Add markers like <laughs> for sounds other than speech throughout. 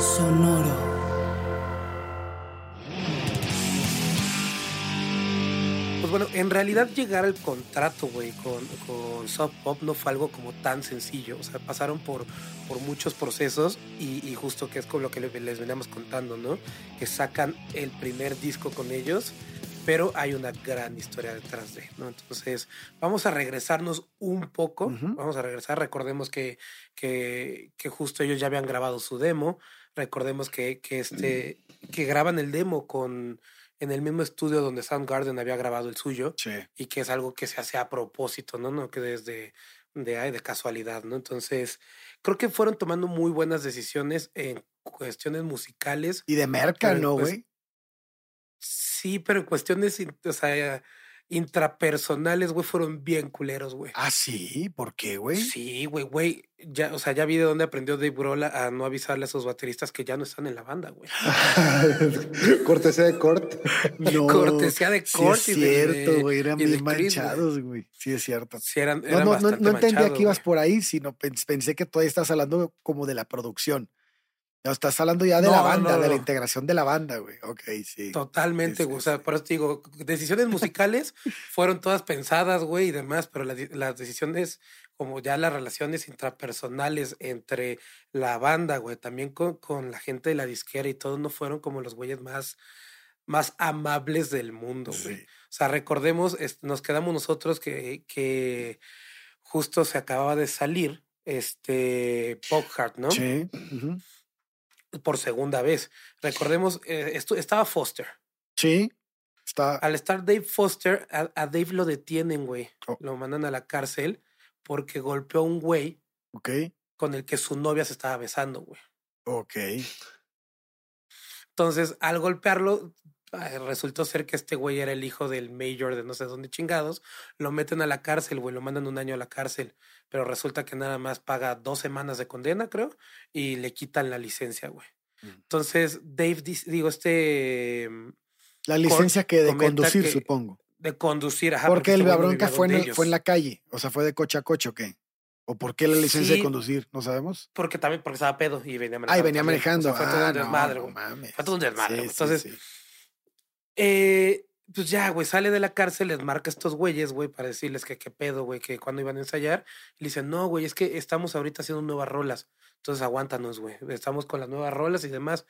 Sonoro. Pues bueno, en realidad llegar al contrato, güey, con, con Sub Pop no fue algo como tan sencillo. O sea, pasaron por, por muchos procesos y, justo que es con lo que les veníamos contando, ¿no? Que sacan el primer disco con ellos, pero hay una gran historia detrás de, ¿no? Entonces, vamos a regresarnos un poco, vamos a regresar, recordemos que, que, que, justo ellos ya habían grabado su demo, recordemos que, que, este, que graban el demo con en el mismo estudio donde Soundgarden había grabado el suyo y que es algo que se hace a propósito, ¿no? No que desde de, de casualidad, ¿no? Entonces, creo que fueron tomando muy buenas decisiones en cuestiones musicales. Y de merca, ¿no, pues güey? sí, pero en cuestiones, o sea, intrapersonales, güey, fueron bien culeros, güey. Ah, sí, ¿por qué, güey? Sí, güey, güey. Ya, o sea, ya vi de dónde aprendió Dave Grohl a no avisarle a sus bateristas que ya no están en la banda, güey. <laughs> Cortesía de Cort. <laughs> No, Cortesía de Cort. Sí es cierto, güey. Eran bien manchados, güey. Sí, es cierto. Sí, eran, no, no, no, entendía que ibas por ahí, sino pensé que todavía estás hablando como de la producción. No, estás hablando ya de la banda, de la integración de la banda, güey. Ok, sí. Totalmente, güey. o sea, por eso te digo, decisiones musicales fueron todas pensadas, güey, y demás, pero las decisiones, como ya las relaciones intrapersonales entre la banda, güey, también con, con, la gente de la disquera y todo, no fueron como los güeyes más, más amables del mundo, güey. O sea, recordemos, nos quedamos nosotros que, que justo se acababa de salir este Pop Heart, ¿no? Sí por segunda vez. Recordemos, eh, esto, estaba Foster. Sí. Está... Al estar Dave Foster, a, Dave lo detienen, güey. Oh. Lo mandan a la cárcel porque golpeó a un güey. Ok. Con el que su novia se estaba besando, güey. Ok. Entonces, al golpearlo, resultó ser que este güey era el hijo del mayor de no sé dónde chingados. Lo meten a la cárcel, güey, lo mandan un año a la cárcel. Pero resulta que nada más paga dos semanas de condena, creo, y le quitan la licencia, güey. Mm. Entonces, Dave, digo, este. Mm, la licencia que de conducir, supongo. De conducir, ajá. Porque, el la bronca fue en, fue en la calle, o sea, fue de coche a coche, ¿o qué? ¿O por qué la licencia de conducir? ¿No sabemos? Porque también porque estaba pedo y venía manejando. Ah, venía manejando. fue todo un ah, desmadre, Fue todo un desmadre. Entonces, eh, pues ya, güey, sale de la cárcel, les marca a estos güeyes, güey, para decirles que qué pedo, güey, que cuando iban a ensayar. Y le dicen, no, güey, es que estamos ahorita haciendo nuevas rolas. Entonces aguántanos, güey. Estamos con las nuevas rolas y demás.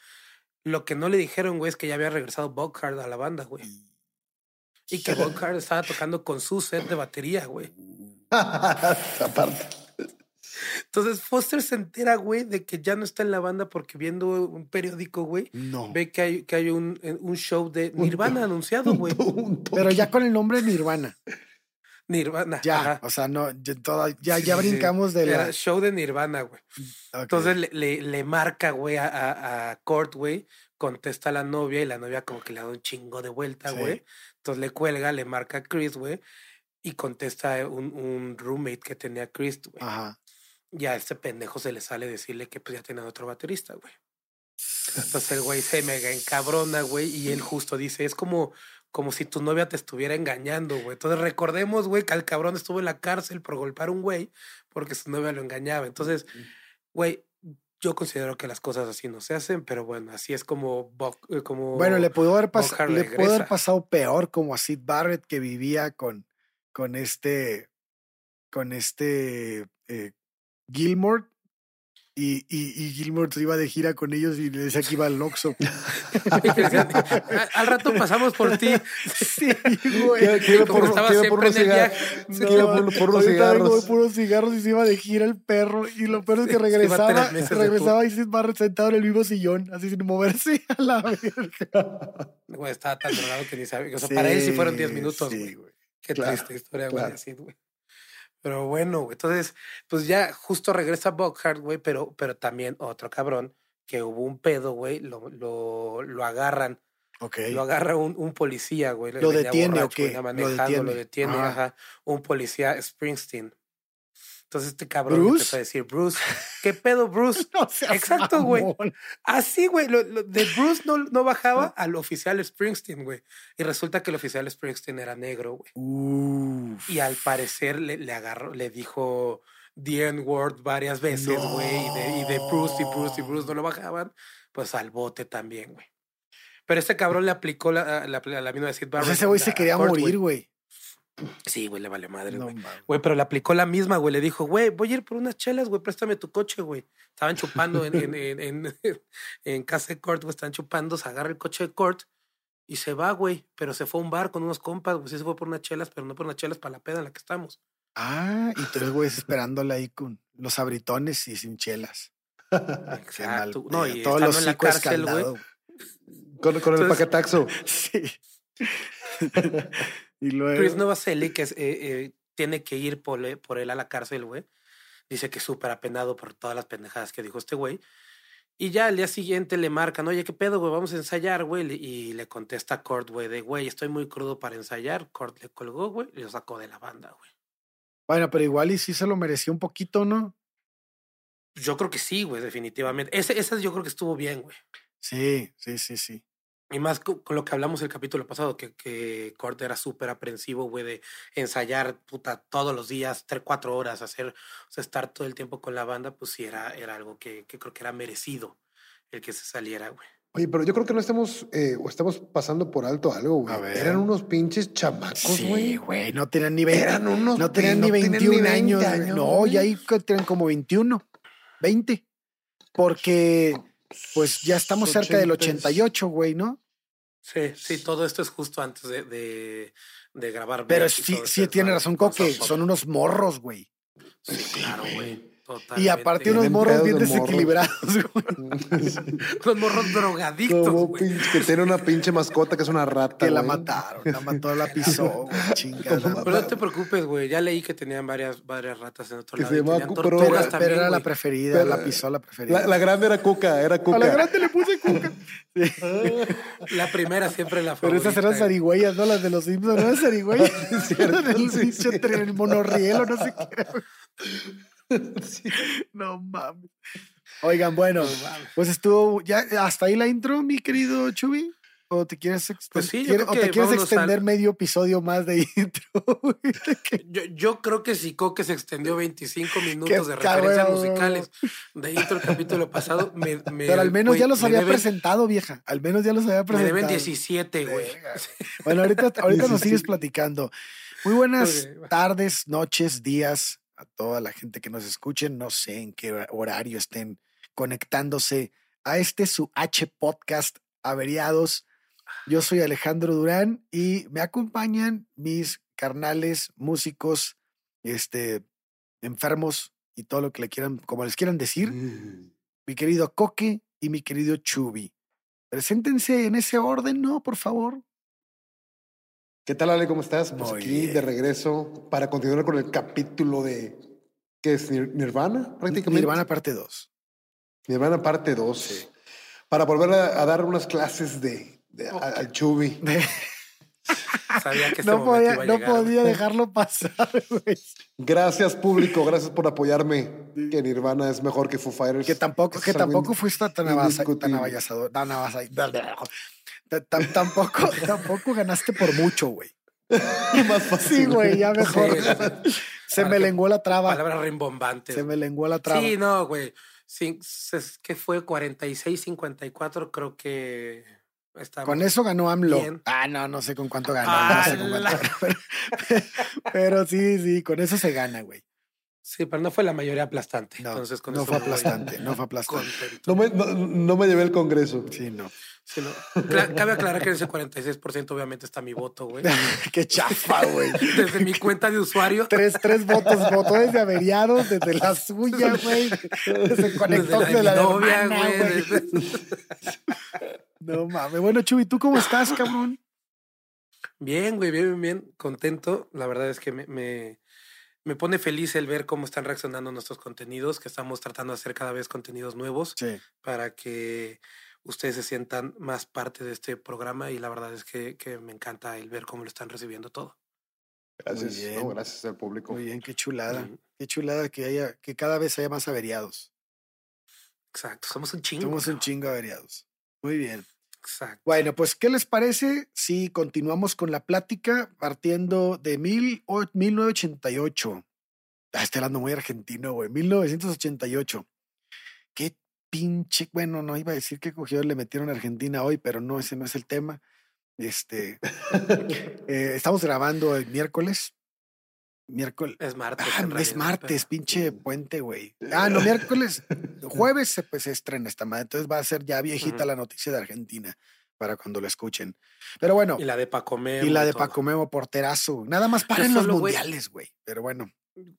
Lo que no le dijeron, güey, es que ya había regresado Bockhard a la banda, güey. Y que <laughs> Bockhard estaba tocando con su set de batería, güey. <laughs> Aparte. Entonces Foster se entera, güey, de que ya no está en la banda porque viendo un periódico, güey, no. ve que hay, que hay un, eh, un show de Nirvana anunciado, güey. Pero ya con el nombre Nirvana. Nirvana. Ya, o sea, no, ya, ya, brincamos de la. show de Nirvana, güey. Entonces le, le, marca, güey, a, a, a güey, contesta a la novia y la novia como que le da un chingo de vuelta, güey. Entonces le cuelga, le marca a Chris, güey, y contesta un, un roommate que tenía Chris, güey. Ajá y a este pendejo se le sale decirle que pues ya tiene otro baterista, güey. Entonces el güey se mega encabrona, güey, y él justo dice, es como, como si tu novia te estuviera engañando, güey. Entonces recordemos, güey, que el cabrón estuvo en la cárcel por golpear a un güey porque su novia lo engañaba. Entonces, güey, yo considero que las cosas así no se hacen, pero bueno, así es como... Eh, como bueno, le pudo haber, le pudo haber pasado peor como a Sid Barrett que vivía con, con este... con este... Eh, Gilmore y, y, y, Gilmore se iba de gira con ellos y le decía que iba al Oxxo. <laughs> al rato pasamos por ti. <laughs> Sí, güey. Quiero por, por unos cigarros. por, por unos cigarros. por unos cigarros y se iba de gira el perro. Y lo peor es que <laughs> regresaba, regresaba y se iba sentado en el mismo sillón, así sin moverse a la verga. Güey, estaba tan drogado que ni sabía. O sea, para él sí fueron 10 minutos, güey. Qué triste historia, güey, así, güey. Pero bueno, güey. Entonces, pues ya justo regresa Buckhart, güey, pero, pero también otro cabrón que hubo un pedo, güey, lo, lo, lo agarran. Okay. Lo agarra un, un policía, güey. ¿Lo detiene o qué? Manejando, lo detiene, lo detiene ajá. Un policía Springsteen. Entonces este cabrón ¿Bruce? empezó a decir, Bruce, ¿qué pedo, Bruce? <laughs> no Exacto, güey. Así, güey. Lo, lo, de Bruce no, no bajaba al oficial Springsteen, güey. Y resulta que el oficial Springsteen era negro, güey. Y al parecer le, le agarró, le dijo the N-word varias veces, güey. No. Y, de, y de Bruce y Bruce y Bruce no lo bajaban. Pues al bote también, güey. Pero este cabrón le aplicó la, la, la, la misma de Sid Barrett. Ese güey se quería morir, güey. Sí, güey, le vale madre, güey. No, güey, pero le aplicó la misma, güey. Le dijo, güey, voy a ir por unas chelas, güey, préstame tu coche, güey. Estaban chupando en, en, en, en, <laughs> en casa de Court, güey, estaban chupando, se agarra el coche de Court y se va, güey. Pero se fue a un bar con unos compas, güey. Sí se fue por unas chelas, pero no por unas chelas para la peda en la que estamos. Ah, y tres güeyes esperándola ahí con los abritones y sin chelas. <laughs> Exacto. no, y todos los en la cárcel, güey. Con, con el paquetaxo. <laughs> Sí. Y luego... Chris Novoselic que es, eh, eh, tiene que ir por, por, él a la cárcel, güey. Dice que es súper apenado por todas las pendejadas que dijo este güey. Y ya al día siguiente le marcan, oye, ¿qué pedo, güey? Vamos a ensayar, güey. Y le contesta a Kurt, güey, de, güey, estoy muy crudo para ensayar. Kurt le colgó, güey, y lo sacó de la banda, güey. Bueno, pero igual y sí se lo mereció un poquito, ¿no? Yo creo que sí, güey, definitivamente. Ese, ese yo creo que estuvo bien, güey. Sí, sí, sí, sí. Y más con, con, lo que hablamos el capítulo pasado, que, que Kurt era súper aprensivo, güey, de ensayar puta todos los días, tres, cuatro horas, hacer, o sea, estar todo el tiempo con la banda, pues sí era, era algo que, que creo que era merecido el que se saliera, güey. Oye, pero yo creo que no estamos, eh, o estamos pasando por alto algo, güey. Eran unos pinches chamacos, güey. Sí, güey, no tenían ni 20. Eran unos No tenían ni 21 ni 20 años. años no, ya ahí tenían como 21, 20. Porque pues ya estamos cerca del 88, güey, ¿no? Sí, sí, todo esto es justo antes de, de, de grabar. Pero sí, sí tiene razón, Coque, son unos morros, güey. Sí, claro, güey. Totalmente. Y aparte unos morros bien desequilibrados, <laughs> güey. <laughs> Los morros drogadictos, Como que tiene una pinche mascota que es una rata, Que la mataron, la mató, la pisó, <laughs> güey, chingada. Pero no te preocupes, güey. Ya leí que tenían varias, varias ratas en otro que lado. Se llama, pero, pero, también, pero era wey. la preferida, pero, la pisó la preferida. La, la, grande era Cuca, era Cuca. A la grande le puse Cuca. Sí. La primera siempre la Pero esas eran zarigüeyas, ¿no? Las de los Simpsons, ¿no? Las zarigüeyas. el sí, sí. el monorriel o no sé qué. <laughs> Sí. No mames. Oigan, bueno, no mames. pues estuvo ya hasta ahí la intro, mi querido Chubi. ¿O te quieres, pues sí, ¿o te quieres extender al... medio episodio más de <laughs> intro? yo, yo, creo que si Coque se extendió 25 minutos de referencias cabrón. musicales de intro el capítulo pasado. Me, me, Pero al menos wey, ya los había deben, presentado, vieja. Al menos ya los había presentado. Me deben 17, güey. Bueno, ahorita, ahorita nos sigues <laughs> platicando. Muy buenas okay. tardes, noches, días a toda la gente que nos escuche. No sé en qué horario estén conectándose a este su H podcast averiados. Yo soy Alejandro Durán y me acompañan mis carnales, músicos, este, enfermos y todo lo que le quieran, como les quieran decir. Mm. Mi querido Coque y mi querido Chubi. Preséntense en ese orden, ¿no? Por favor. ¿Qué tal, Ale? ¿Cómo estás? Pues Muy aquí bien. de regreso para continuar con el capítulo de. ¿Qué es? Nirvana, prácticamente. Nirvana parte 2. Nirvana parte 2. Sí. Para volver a, a, dar unas clases de, al Chubi. <laughs> De... Sabía que este no podía, iba a no llegar, podía <laughs> dejarlo pasar, güey. Gracias, público. Gracias por apoyarme. Que Nirvana es mejor que Foo Fighters. Que tampoco, que tampoco fuiste tan avasallado. Tan. <laughs> Tampoco, <laughs> tampoco ganaste por mucho, güey. <laughs> Más fácil. Sí, güey, ya mejor. Sí, Se me lenguó la traba. Palabra rimbombante. Se me lenguó la traba. Sí, no, güey. Sí, que fue 46-54, creo que. Con eso ganó AMLO. Bien. Ah, no, no sé con cuánto ganó. Ah, no sé con cuánto ganó <laughs> pero, pero, sí, sí, con eso se gana, güey. Sí, pero no fue la mayoría aplastante. No, Entonces, con no eso fue aplastante, no fue aplastante. No me, no, no me llevé el Congreso. Sí, no. Sí, no. <laughs> Cabe aclarar que en ese <laughs> 46% obviamente está mi voto, güey. <laughs> Qué chafa, güey. Desde mi cuenta de usuario. Tres, tres votos, votó desde averiados, desde la suya, güey. Se conectó desde la, de la novia, güey. No mames. Bueno, Chubi, ¿tú cómo estás, cabrón? Bien, güey, bien, bien, bien. Contento. La verdad es que me, me, me pone feliz el ver cómo están reaccionando nuestros contenidos, que estamos tratando de hacer cada vez contenidos nuevos para que ustedes se sientan más parte de este programa y la verdad es que, que me encanta el ver cómo lo están recibiendo todo. Gracias, gracias al público. Muy bien, qué chulada. Qué chulada que haya, que cada vez haya más averiados. Exacto, somos un chingo. Somos un chingo averiados. Muy bien. Exacto. Bueno, pues, ¿qué les parece si continuamos con la plática partiendo de mil, 1988? Ah, estoy hablando muy argentino, güey. 1988. Qué pinche, bueno, no iba a decir qué cogió le metieron a Argentina hoy, pero no, ese no es el tema. Este, <laughs> eh, estamos grabando el miércoles. Miércoles. Es martes. Ah, es martes, pinche puente, güey. Ah, no, miércoles. jueves se, pues, se estrena esta madre. Entonces va a ser ya viejita la noticia de Argentina para cuando la escuchen. Pero bueno. Y la de Paco Memo. Y la de Paco Memo, porterazo. Nada más para en los mundiales, güey. Pero bueno.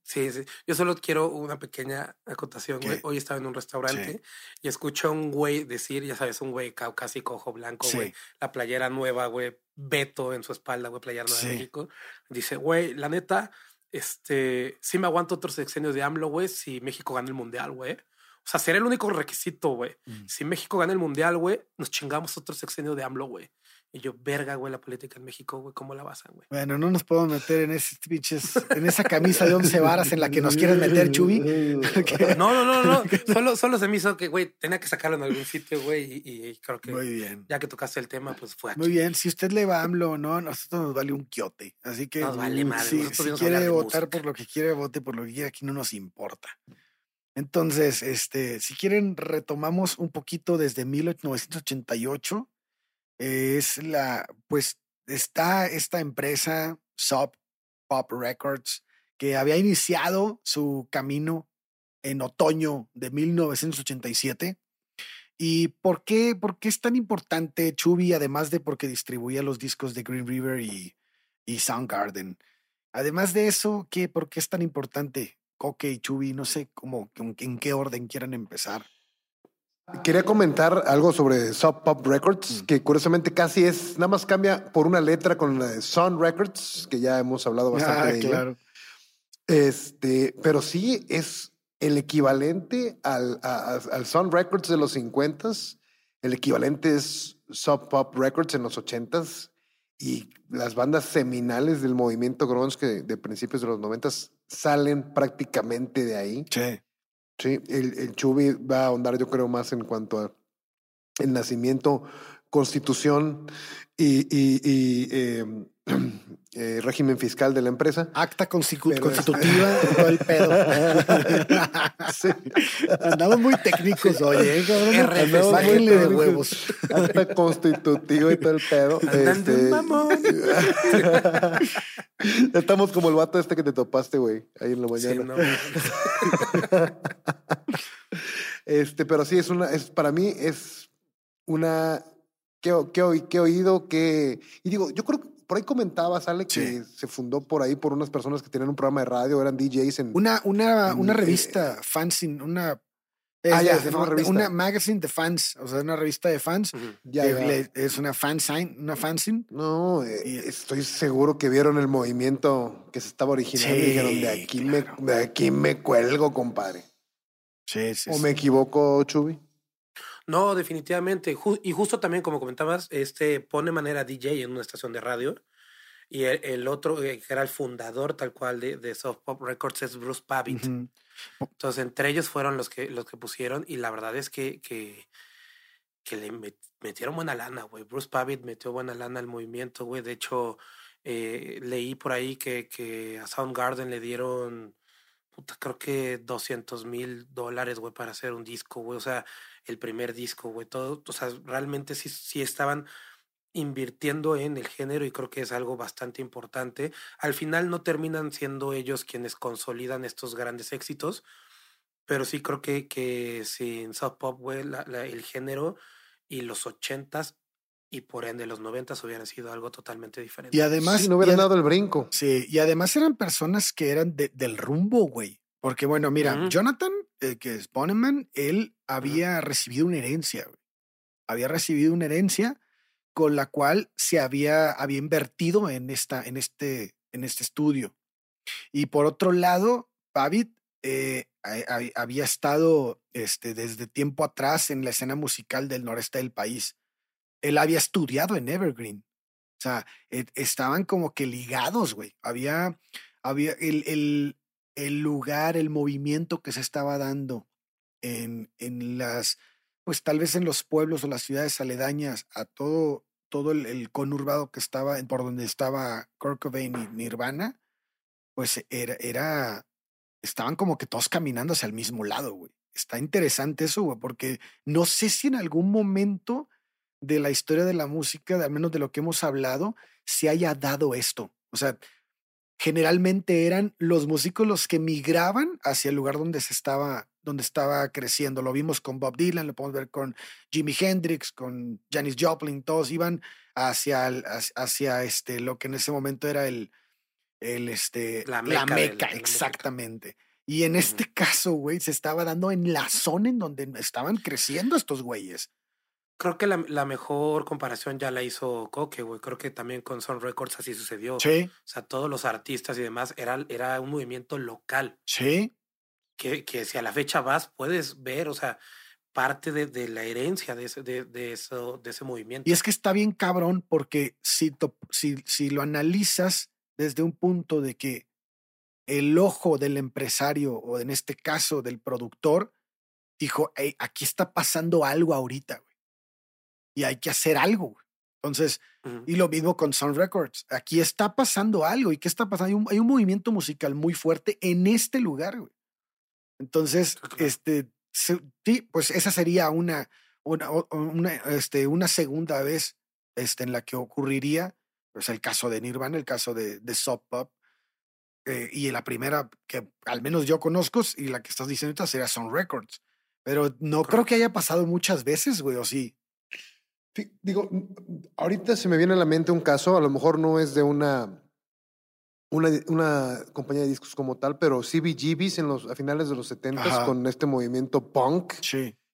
Sí, sí. Yo solo quiero una pequeña acotación, güey. Hoy estaba en un restaurante y escucho a un güey decir, ya sabes, un güey caucásico, ojo blanco, güey. La playera nueva, güey. Beto en su espalda, güey, playera nueva de México. Dice, güey, la neta, este, sí me aguanto otros sexenios de AMLO, güey, si México gana el mundial, güey. O sea, sería el único requisito, güey. Mm. Si México gana el mundial, güey, nos chingamos otro sexenio de AMLO, güey. Y yo, verga, güey, la política en México, güey, ¿cómo la basan, güey? Bueno, no nos podemos meter en ese pinches, en esa camisa de once varas en la que nos quieres meter, Chubi. <laughs> no, no, no, no. <laughs> Solo, solo se me hizo que, güey, tenía que sacarlo en algún sitio, güey, y, creo que. Muy bien. Ya que tocaste el tema, pues fue aquí. Muy bien. Si usted le va a AMLO o no, nosotros nos vale un quiote. Así que. Nos vale madre. Si, si quiere votar por lo que quiere, vote por lo que quiera, aquí no nos importa. Entonces, este, si quieren, retomamos un poquito desde 1988 es la, pues está esta empresa, Sub Pop Records, que había iniciado su camino en otoño de 1987. ¿Y por qué, por qué es tan importante Chubby, además de porque distribuía los discos de Green River y, Soundgarden? Además de eso, ¿qué, ¿por qué es tan importante Coque y Chubby? No sé cómo, en qué orden quieran empezar. Quería comentar algo sobre Sub Pop Records, mm. que curiosamente casi es, nada más cambia por una letra con la de Sun Records, que ya hemos hablado bastante ah, de claro. Este, pero sí es el equivalente al, al Sun Records de los 50 el equivalente es Sub Pop Records en los 80s y las bandas seminales del movimiento grunge de principios de los 90 salen prácticamente de ahí. Sí. Sí, el, el Chubi va a ahondar, yo creo, más en cuanto a el nacimiento, constitución y, y, y em, <clears throat> eh, régimen fiscal de la empresa. Acta constitutiva, <laughs> todo el pedo. Andamos muy técnicos hoy, ¿eh, cabrón? Bájenle de huevos. Acta constitutiva y todo el pedo. Este... <laughs> Estamos como el vato este que te topaste, güey, ahí en la mañana. <laughs> este, pero sí, es una, es, para mí es una, ¿qué, qué, qué oído, qué, y digo, yo creo que por ahí comentaba, sale que se fundó por ahí por unas personas que tenían un programa de radio, eran DJs en. Una, una, una revista, fanzine, una. ah, ya, una, revista. una, magazine de fans, o sea, una revista de fans. ya, es una fanzine, una fanzine. No, eh, estoy seguro que vieron el movimiento que se estaba originando y dijeron, de aquí, me, de aquí me cuelgo, compadre. Sí, sí. ¿O me equivoco, Chubi? No, definitivamente. y justo también, como comentabas, este pone manera DJ en una estación de radio. Y el, otro, eh, que era el fundador tal cual de, de Soft Pop Records, es Bruce Pavitt. Entonces, entre ellos fueron los que, los que pusieron. Y la verdad es que, que, que le metieron buena lana, güey. Bruce Pavitt metió buena lana al movimiento, güey. De hecho, eh, leí por ahí que, que a Soundgarden le dieron creo que 200 mil dólares, güey, para hacer un disco, güey. O sea, el primer disco, güey. Todo, o sea, realmente sí, sí estaban invirtiendo en el género y creo que es algo bastante importante. Al final no terminan siendo ellos quienes consolidan estos grandes éxitos, pero sí creo que, que sin South Pop, güey, el género y los ochentas y por ende los noventas hubieran sido algo totalmente diferente. Y además... no hubieran dado el brinco. Sí, y además eran personas que eran del rumbo, güey. Porque bueno, mira, Jonathan, eh, que es Boneman, él había recibido una herencia, güey. Había recibido una herencia con la cual se había, había invertido en, esta, en, este, en este estudio. Y por otro lado, Pavitt eh, había estado este, desde tiempo atrás en la escena musical del noreste del país. Él había estudiado en Evergreen. O sea, e, estaban como que ligados, güey. Había, había el, el, el, lugar, el movimiento que se estaba dando en, en las, pues tal vez en los pueblos o las ciudades aledañas a todo, todo el, conurbado que estaba, por donde estaba Kurt Cobain y Nirvana, pues era, era, estaban como que todos caminando hacia el mismo lado, güey. Está interesante eso, güey, porque no sé si en algún momento de la historia de la música, de al menos de lo que hemos hablado, se haya dado esto. O sea, generalmente eran los músicos los que migraban hacia el lugar donde se estaba, donde estaba creciendo. Lo vimos con Bob Dylan, lo podemos ver con Jimi Hendrix, con Janis Joplin, todos iban hacia, hacia este, lo que en ese momento era el, el este, la meca, exactamente. Y en este caso, güey, se estaba dando en la zona en donde estaban creciendo estos güeyes. Creo que la, la, mejor comparación ya la hizo Coque, güey. Creo que también con Sun Records así sucedió. Sí. O sea, todos los artistas y demás, era, era un movimiento local. Sí. Que, que si a la fecha vas, puedes ver, o sea, parte de, de la herencia de ese, de, de, eso, de ese movimiento. Y es que está bien cabrón porque si, si, si lo analizas desde un punto de que el ojo del empresario o en este caso del productor dijo, hey, aquí está pasando algo ahorita y hay que hacer algo. Entonces, y lo mismo con Sound Records. Aquí está pasando algo. ¿Y qué está pasando? Hay un, hay un movimiento musical muy fuerte en este lugar, güey. Entonces, este, sí, pues esa sería una, una, una, este, una segunda vez este, en la que ocurriría, pues el caso de Nirvana, el caso de, de Sub Pop. Eh, y la primera que al menos yo conozco y la que estás diciendo ahorita sería Sound Records. Pero no creo que haya pasado muchas veces, güey, o sí digo, ahorita se me viene a la mente un caso, a lo mejor no es de una, una, una compañía de discos como tal, pero CBGBs en los, a finales de los 70 con este movimiento punk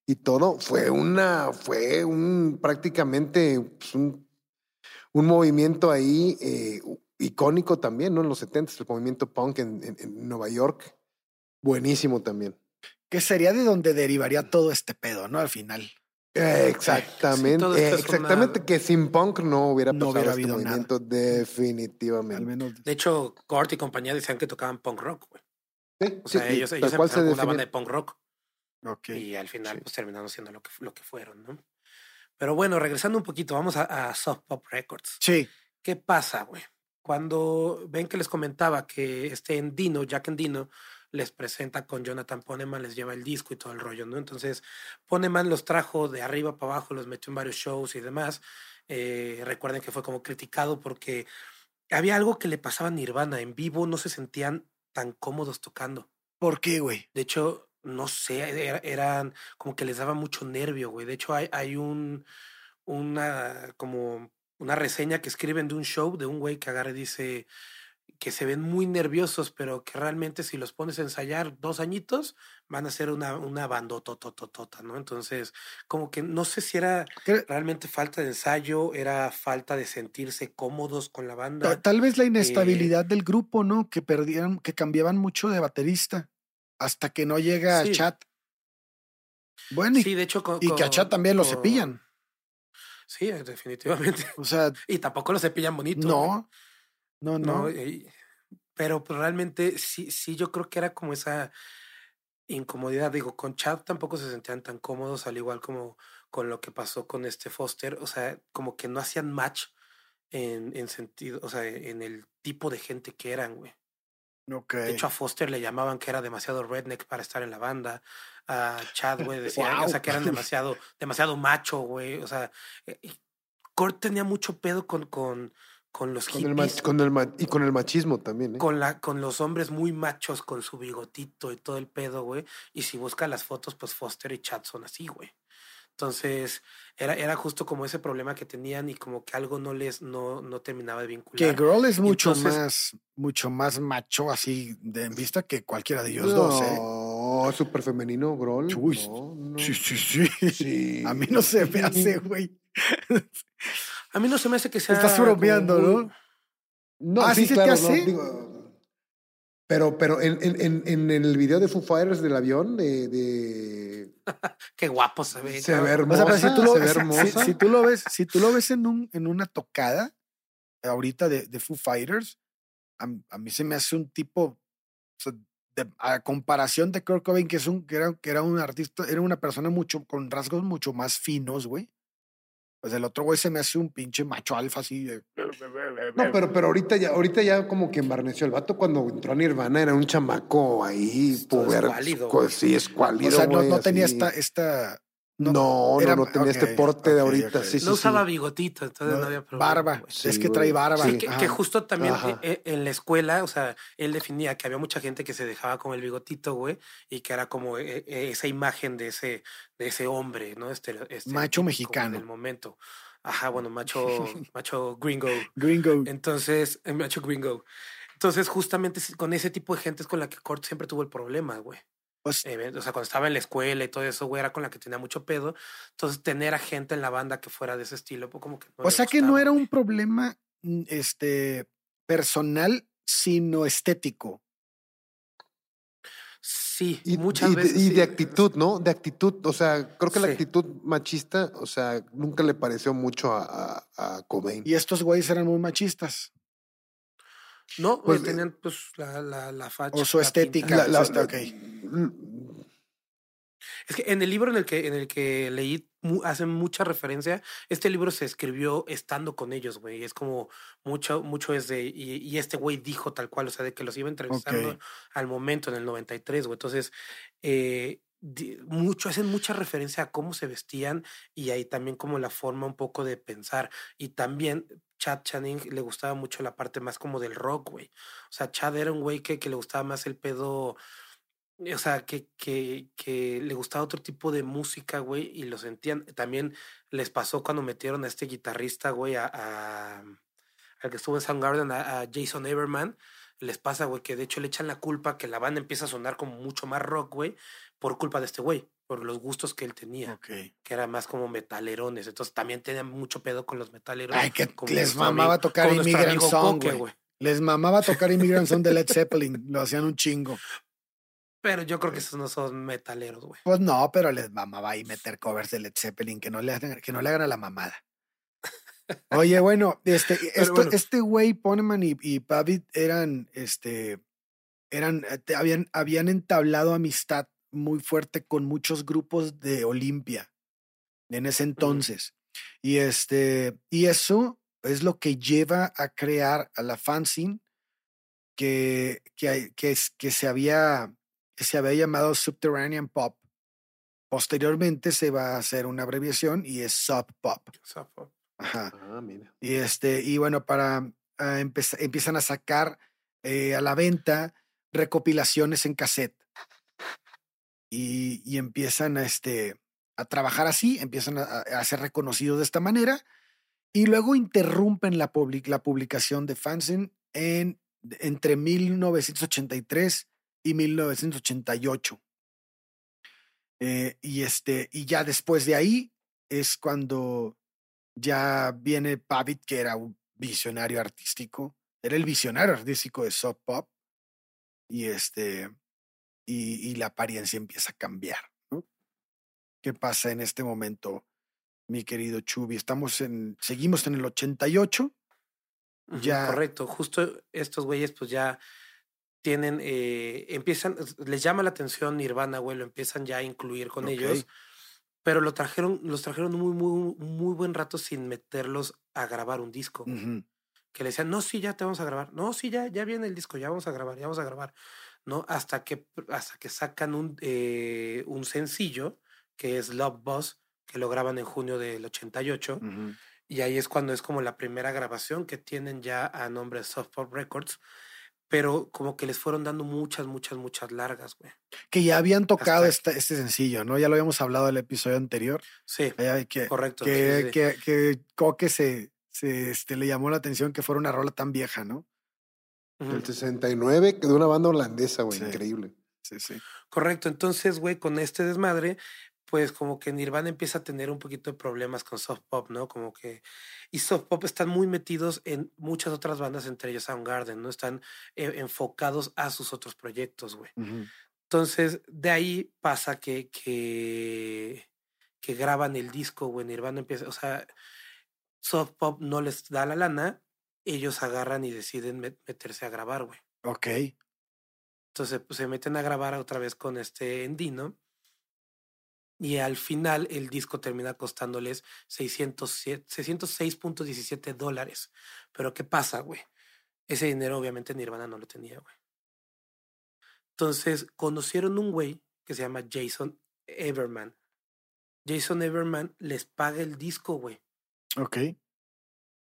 y todo, fue una, fue un prácticamente pues, un, un, movimiento ahí eh, icónico también, ¿no? En los 70 el movimiento punk en, en Nueva York. Buenísimo también. Que sería de donde derivaría todo este pedo, ¿no? Al final. Exactamente, exactamente que sin punk no hubiera pasado este habido movimiento definitivamente. Al menos. De hecho, Cort y compañía decían que tocaban punk rock, güey. Sí, o sea, ellos, ellos empezaron una banda de punk rock. Y al final pues terminaron siendo lo que, lo que fueron, ¿no? Pero bueno, regresando un poquito, vamos a, a Soft Pop Records. Sí. ¿Qué pasa, güey? Cuando ven que les comentaba que este Endino, Jack Endino, les presenta con Jonathan Poneman, les lleva el disco y todo el rollo, ¿no? Entonces, Poneman los trajo de arriba para abajo, los metió en varios shows y demás. Eh, recuerden que fue como criticado porque había algo que le pasaba a Nirvana. En vivo no se sentían tan cómodos tocando. ¿Por qué, güey? De hecho, no sé, eran como que les daba mucho nervio, güey. De hecho, hay, hay un, una, como una reseña que escriben de un show de un güey que agarra y dice, que se ven muy nerviosos, pero que realmente si los pones a ensayar dos añitos, van a ser una, una bandotototota, ¿no? Entonces, como que no sé si era realmente falta de ensayo, era falta de sentirse cómodos con la banda. Tal, vez la eh inestabilidad del grupo, ¿no? Que perdieron, que cambiaban mucho de baterista hasta que no llega a Chat. Bueno, y, de hecho, y que a Chat también lo cepillan. Sí, definitivamente. O sea, y tampoco lo cepillan bonito. No. No, no. pero pues, realmente sí, sí, yo creo que era como esa incomodidad. Digo, con Chad tampoco se sentían tan cómodos, al igual como con lo que pasó con este Foster. O sea, como que no hacían match en, en sentido, o sea, en el tipo de gente que eran, güey. Okay. De hecho, a Foster le llamaban que era demasiado redneck para estar en la banda. A Chad, güey, <laughs> decía, o sea, que eran demasiado, demasiado macho, güey. O sea, Kurt tenía mucho pedo con, con, con los con El, con el, y con el machismo también, ¿eh? Con, la, con los hombres muy machos, con su bigotito y todo el pedo, güey. Y si busca las fotos, pues Foster y Chad son así, güey. Entonces, era, era justo como ese problema que tenían y como que algo no les, no, no terminaba de vincular. Que Grohl es mucho más, mucho más macho así de en vista que cualquiera de ellos dos, ¿eh? No, súper femenino, Grohl. Sí, sí, sí, sí. A mí no se me hace, güey. <laughs> A mí no se me hace que sea. Estás bromeando, ¿no? No, ah, sí, se te hace. Pero, pero en, en, en, el video de Foo Fighters del avión, de. de... <laughs> Qué guapo se ve. Se ve hermosa. si, tú lo, si, tú lo ves, si tú lo ves en, un, en una tocada, ahorita de, de Foo Fighters, a, a, mí se me hace un tipo. a comparación de Kurt Cobain, que, es un, que, era, que era un artista, era una persona mucho, con rasgos mucho más finos, güey. Pues el otro güey se me hace un pinche macho alfa así de... No, pero, pero ahorita ya, ahorita ya como que embarneció el vato cuando entró a Nirvana, era un chamaco ahí, poder. Sí, es cuálido. O sea, no, no tenía esta, esta no, no, no, tenía este porte de ahorita. Sí, no usaba bigotito, entonces no, había problema. Barba, es que trae barba. que, justo también eh, eh, en la escuela, o sea, él definía que había mucha gente que se dejaba con el bigotito, güey, y que era como eh, esa imagen de ese, de ese hombre, ¿no? Este, este macho mexicano. En el momento. Ajá, bueno, <laughs> macho, macho gringo. Gringo. Entonces, macho gringo. Entonces, justamente con ese tipo de gente es con la que Kurt siempre tuvo el problema, güey. Pues, eh, o sea, cuando estaba en la escuela y todo eso, güey, era con la que tenía mucho pedo. Entonces, tener a gente en la banda que fuera de ese estilo, pues como que O sea que no era un problema mm, este, personal, sino estético. Sí, y, muchas veces. y de actitud, ¿no? De actitud. O sea, creo que la actitud machista, o sea, nunca le pareció mucho a, a, a Cobain. Y estos güeyes eran muy machistas. No, pues, tenían pues la, la, la facha. O su estética. La, es que en el libro en el que, en el que leí hace mucha referencia. Este libro se escribió estando con ellos, güey. Es como mucho, mucho es de. Y, este güey dijo tal cual, o sea, de que los iba entrevistando al momento en el 93, güey. Entonces, eh, mucho, hacen mucha referencia a cómo se vestían y ahí también como la forma un poco de pensar. Y también Chad Channing le gustaba mucho la parte más como del rock, güey. O sea, Chad era un güey que, que le gustaba más el pedo o sea, que, que, que, le gustaba otro tipo de música, güey, y lo sentían. También les pasó cuando metieron a este guitarrista, güey, a, a al que estuvo en Soundgarden, a, a Jason Everman. Les pasa, güey, que de hecho le echan la culpa que la banda empieza a sonar como mucho más rock, güey, por culpa de este güey, por los gustos que él tenía. Que era más como metalerones. Entonces también tenía mucho pedo con los metaleros. Ay, que les mamaba tocar Immigrant Song, güey. Les mamaba tocar Immigrant Song de Led <laughs> Zeppelin. Lo hacían un chingo. Pero yo creo que esos no son metaleros, güey. Pues no, pero les mamaba ahí meter covers de Led Zeppelin que no le hagan, que no le hagan a la mamada. Oye, bueno, este, <laughs> este güey, Poneman y, y Pavitt eran, este, eran, eh, habían, habían entablado amistad muy fuerte con muchos grupos de Olimpia en ese entonces. Y este, y eso es lo que lleva a crear a la fanzine que, que, que, que se había que se había llamado Subterranean Pop. Posteriormente se va a hacer una abreviación y es Sub Pop. Sub Pop. Ajá. Ah, mira. Y este, y bueno, para ah, empiezan a sacar eh, a la venta recopilaciones en cassette. Y, y empiezan a, este, a trabajar así, empiezan a, a, ser reconocidos de esta manera. Y luego interrumpen la, la publicación de Fanzine en, entre 1983 y 1988. Eh, y, este, y ya después de ahí es cuando ya viene Pavitt, que era un visionario artístico, era el visionario artístico de Soft Pop, y, este, y, y la apariencia empieza a cambiar. ¿Qué pasa en este momento, mi querido Chubi? Estamos en, seguimos en el 88. ya... Correcto, justo estos güeyes pues ya tienen, eh, empiezan, les llama la atención Nirvana, güey, lo empiezan ya a incluir con ellos, pero lo trajeron, los trajeron muy, muy, muy buen rato sin meterlos a grabar un disco. Que le decían, no, sí, ya te vamos a grabar. No, sí, ya, ya viene el disco, ya vamos a grabar, ya vamos a grabar. ¿No? Hasta que, hasta que sacan un, eh, un sencillo, que es Love Boss, que lo graban en junio del 88. Y ahí es cuando es como la primera grabación que tienen ya a nombre de Soft Pop Records pero como que les fueron dando muchas, muchas, muchas largas, güey. Que ya habían tocado este, este, sencillo, ¿no? Ya lo habíamos hablado en el episodio anterior. Sí, que, correcto. Que, que, que Coque se, se este, le llamó la atención que fuera una rola tan vieja, ¿no? El 69, de una banda holandesa, güey, increíble. Sí, sí. Correcto, entonces, güey, con este desmadre, pues como que Nirvana empieza a tener un poquito de problemas con soft pop, ¿no? Como que y soft pop están muy metidos en muchas otras bandas, entre ellas Soundgarden, ¿no? Están eh, enfocados a sus otros proyectos, güey. Entonces, de ahí pasa que, que, que graban el disco, güey. Nirvana empieza, o sea, soft pop no les da la lana, ellos agarran y deciden meterse a grabar, güey. Ok. Entonces, pues se meten a grabar otra vez con este Endino y al final el disco termina costándoles 606.17 dólares. Pero ¿qué pasa, güey? Ese dinero obviamente Nirvana no lo tenía, güey. Entonces conocieron un güey que se llama Jason Everman. Jason Everman les paga el disco, güey. Ok.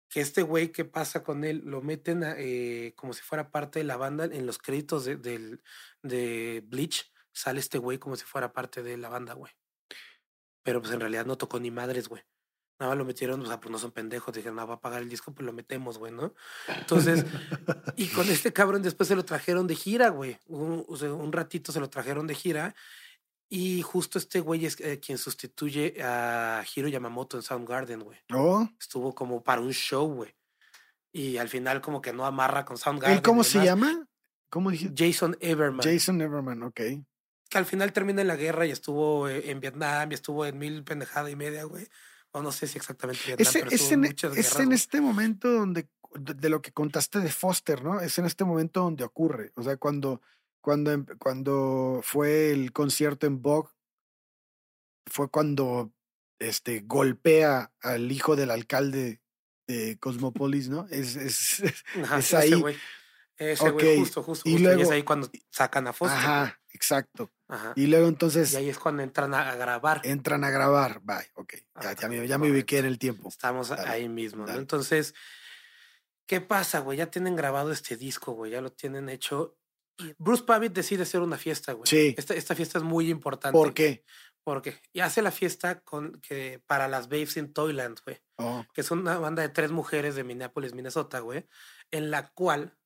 Que este güey, ¿qué pasa con él? Lo meten eh, como si fuera parte de la banda en los créditos de, de Bleach. Sale este güey como si fuera parte de la banda, güey. Pero pues en realidad no tocó ni madres, güey. Nada más lo metieron, o sea, pues no son pendejos. Dijeron, no, va a pagar el disco, pues lo metemos, güey, ¿no? Entonces, y con <laughs> este cabrón después se lo trajeron de gira, güey. Un, o sea, un ratito se lo trajeron de gira. Y justo este güey es eh, quien sustituye a Hiro Yamamoto en Soundgarden, güey. Oh. Estuvo como para un show, güey. Y al final como que no amarra con Soundgarden. ¿Y cómo se llama? ¿Cómo dije? Jason Everman. Jason Everman, ok que al final termina en la guerra y estuvo eh, en Vietnam y estuvo en mil pendejada y media, güey. O no sé si exactamente Vietnam, es, pero es, en, es en este momento donde, de, lo que contaste de Foster, ¿no? Es en este momento donde ocurre. O sea, cuando, cuando, cuando fue el concierto en Vogue, fue cuando este, golpea al hijo del alcalde de Cosmopolis, ¿no? Es, es, <laughs> <laughs> es ahí. Ese güey, justo, justo, y Luego, es ahí cuando sacan a Foster. Ajá, exacto. Y luego entonces. Y ahí es cuando entran a, grabar. Entran a grabar, bye, ok. Ya, ya, me, ya me, ubiqué en el tiempo. Estamos ahí mismo, ¿no? Entonces, ¿qué pasa, güey? Ya tienen grabado este disco, güey, ya lo tienen hecho. Bruce Pavitt decide hacer una fiesta, güey. Sí. Esta, esta fiesta es muy importante. ¿Por qué? Porque y hace la fiesta con que para las Babes in Toyland, güey. Oh. Que es una banda de tres mujeres de Minneapolis, Minnesota, güey. En la cual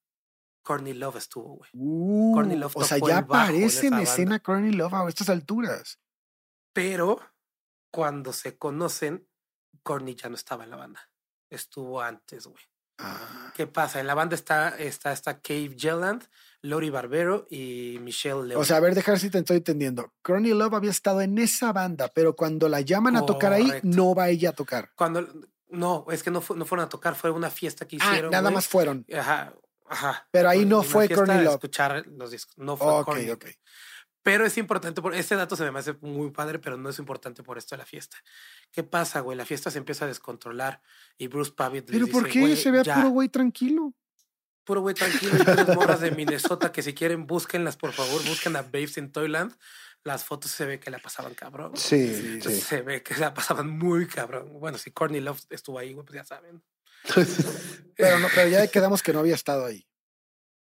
Courtney Love estuvo, güey. Uh, Love o sea, ya aparece en, escena Courtney Love a estas alturas. Pero cuando se conocen, Courtney ya no estaba en la banda. Estuvo antes, güey. Ah. ¿Qué pasa? En la banda está, está, está Cave Jelland, Lori Barbero y Michelle Leon. O sea, a ver, dejar si te estoy entendiendo. Courtney Love había estado en esa banda, pero cuando la llaman a tocar ahí, no va ella a tocar. Cuando no, es que no, no fueron a tocar, fue una fiesta que ah, hicieron. nada más fueron. Ajá, Ajá. Pero ahí no fue Courtney Love. escuchar los discos. No fue okay, okay. Pero es importante, por este dato se me hace muy padre, pero no es importante por esto de la fiesta. ¿Qué pasa, güey? La fiesta se empieza a descontrolar y Bruce Pavitt ¿Pero por qué? se ve a puro güey tranquilo. Puro güey tranquilo y tres morras de Minnesota que si quieren búsquenlas, por favor, busquen a Babes in Toyland. Las fotos se ve que la pasaban cabrón. Sí, sí. Se ve que la pasaban muy cabrón. Bueno, si Courtney Love estuvo ahí, güey, pues ya saben. <laughs> pero, no, pero ya quedamos que no había estado ahí.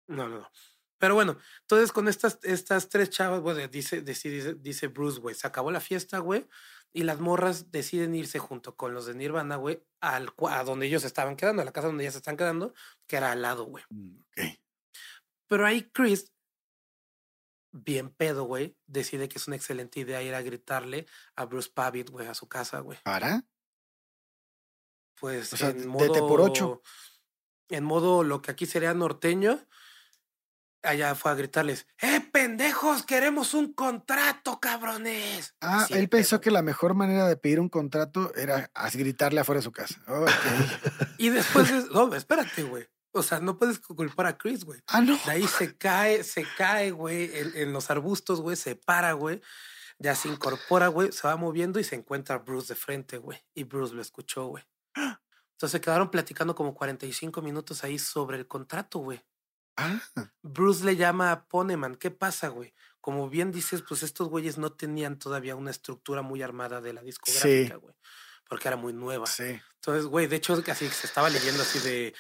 No, no, no. Pero bueno, entonces con estas, estas tres chavas, güey, dice, dice, dice Bruce, güey, se acabó la fiesta, güey, y las morras deciden irse junto con los de Nirvana, güey, al, a donde ellos estaban quedando, a la casa donde ellas se están quedando, que era al lado, güey. Mm, pero ahí Chris, bien pedo, güey, decide que es una excelente idea ir a gritarle a Bruce Pavitt, güey, a su casa, güey. ¿Para? Pues en modo... por ocho. En modo lo que aquí sería norteño, allá fue a gritarles, ¡eh, pendejos! ¡Queremos un contrato, cabrones! Ah, él pensó que la mejor manera de pedir un contrato era gritarle afuera de su casa. <laughs> y después, no, espérate, güey. O sea, no puedes culpar a Chris, güey. Ah, no. De ahí se cae, se cae, güey, en, los arbustos, güey, se para, güey. Ya se incorpora, güey, se va moviendo y se encuentra Bruce de frente, güey. Y Bruce lo escuchó, güey. <gasps> Entonces quedaron platicando como 45 minutos ahí sobre el contrato, güey. Ah. Bruce le llama a Poneman. ¿Qué pasa, güey? Como bien dices, pues estos güeyes no tenían todavía una estructura muy armada de la discográfica, güey. Porque era muy nueva. Sí. Entonces, güey, de hecho, casi se estaba leyendo así de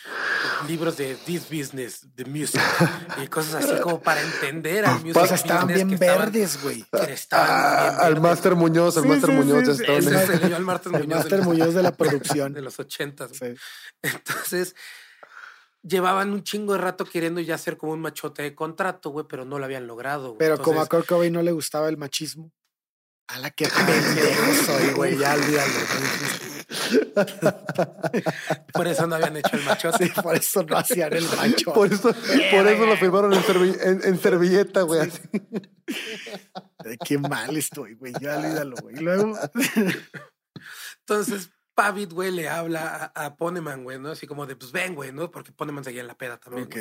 libros de This Business, The Music, y cosas así como para entender al music. Pues estaban bien verdes, güey. Ah, al Master Muñoz, al Master Muñoz. Sí, sí, al Master <laughs> Muñoz. Master Muñoz de la <laughs> producción. De los ochentas. Entonces, llevaban un chingo de rato queriendo ya hacer como un machote de contrato, güey, pero no lo habían logrado. Pero como a Kurt no le gustaba el machismo. A la que <laughs> pendejo soy, güey, ya olvídalo. por eso no habían hecho el machote. Sí, por eso no hacían el macho. Por eso, por eso lo firmaron en, servilleta, güey. Qué mal estoy, güey. Ya olvídalo, güey. Y luego. Entonces, Pavit, güey, le habla a, Poneman, güey, ¿no? Así como de, pues ven, güey, ¿no? Porque Poneman seguía en la peda también. Ok.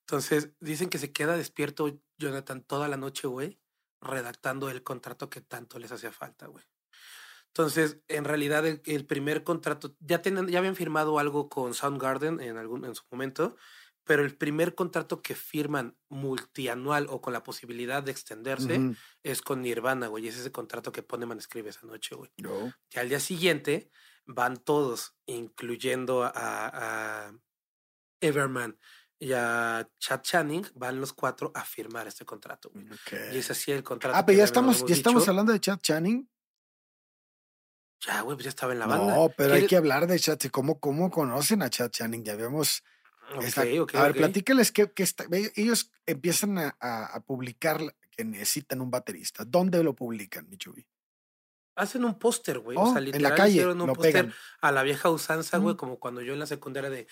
Entonces, dicen que se queda despierto Jonathan toda la noche, güey, redactando el contrato que tanto les hacía falta, güey. Entonces, en realidad, el, primer contrato, ya, tienen, ya habían firmado algo con Soundgarden en, algún, en su momento, pero el primer contrato que firman multianual o con la posibilidad de extenderse es con Nirvana, güey. Y es ese contrato que Poneman escribe esa noche, güey. No. Y al día siguiente van todos, incluyendo a, a Everman y a Chad Channing, van los cuatro a firmar este contrato. Güey. Y es así el contrato. Ah, pero ya estamos, ya estamos hablando de Chad Channing. Ya, güey, pues ya estaba en la banda. No, pero hay que hablar de Chad. ¿Cómo, cómo conocen a Chad Channing? Ya vemos. Okay, a ver, platícales que, que ellos empiezan a, a, publicar que necesitan un baterista. ¿Dónde lo publican, Michubi? Hacen un póster, güey. o sea, literal, oh, en la calle. Hicieron un póster a la vieja usanza, güey, como cuando yo en la secundaria de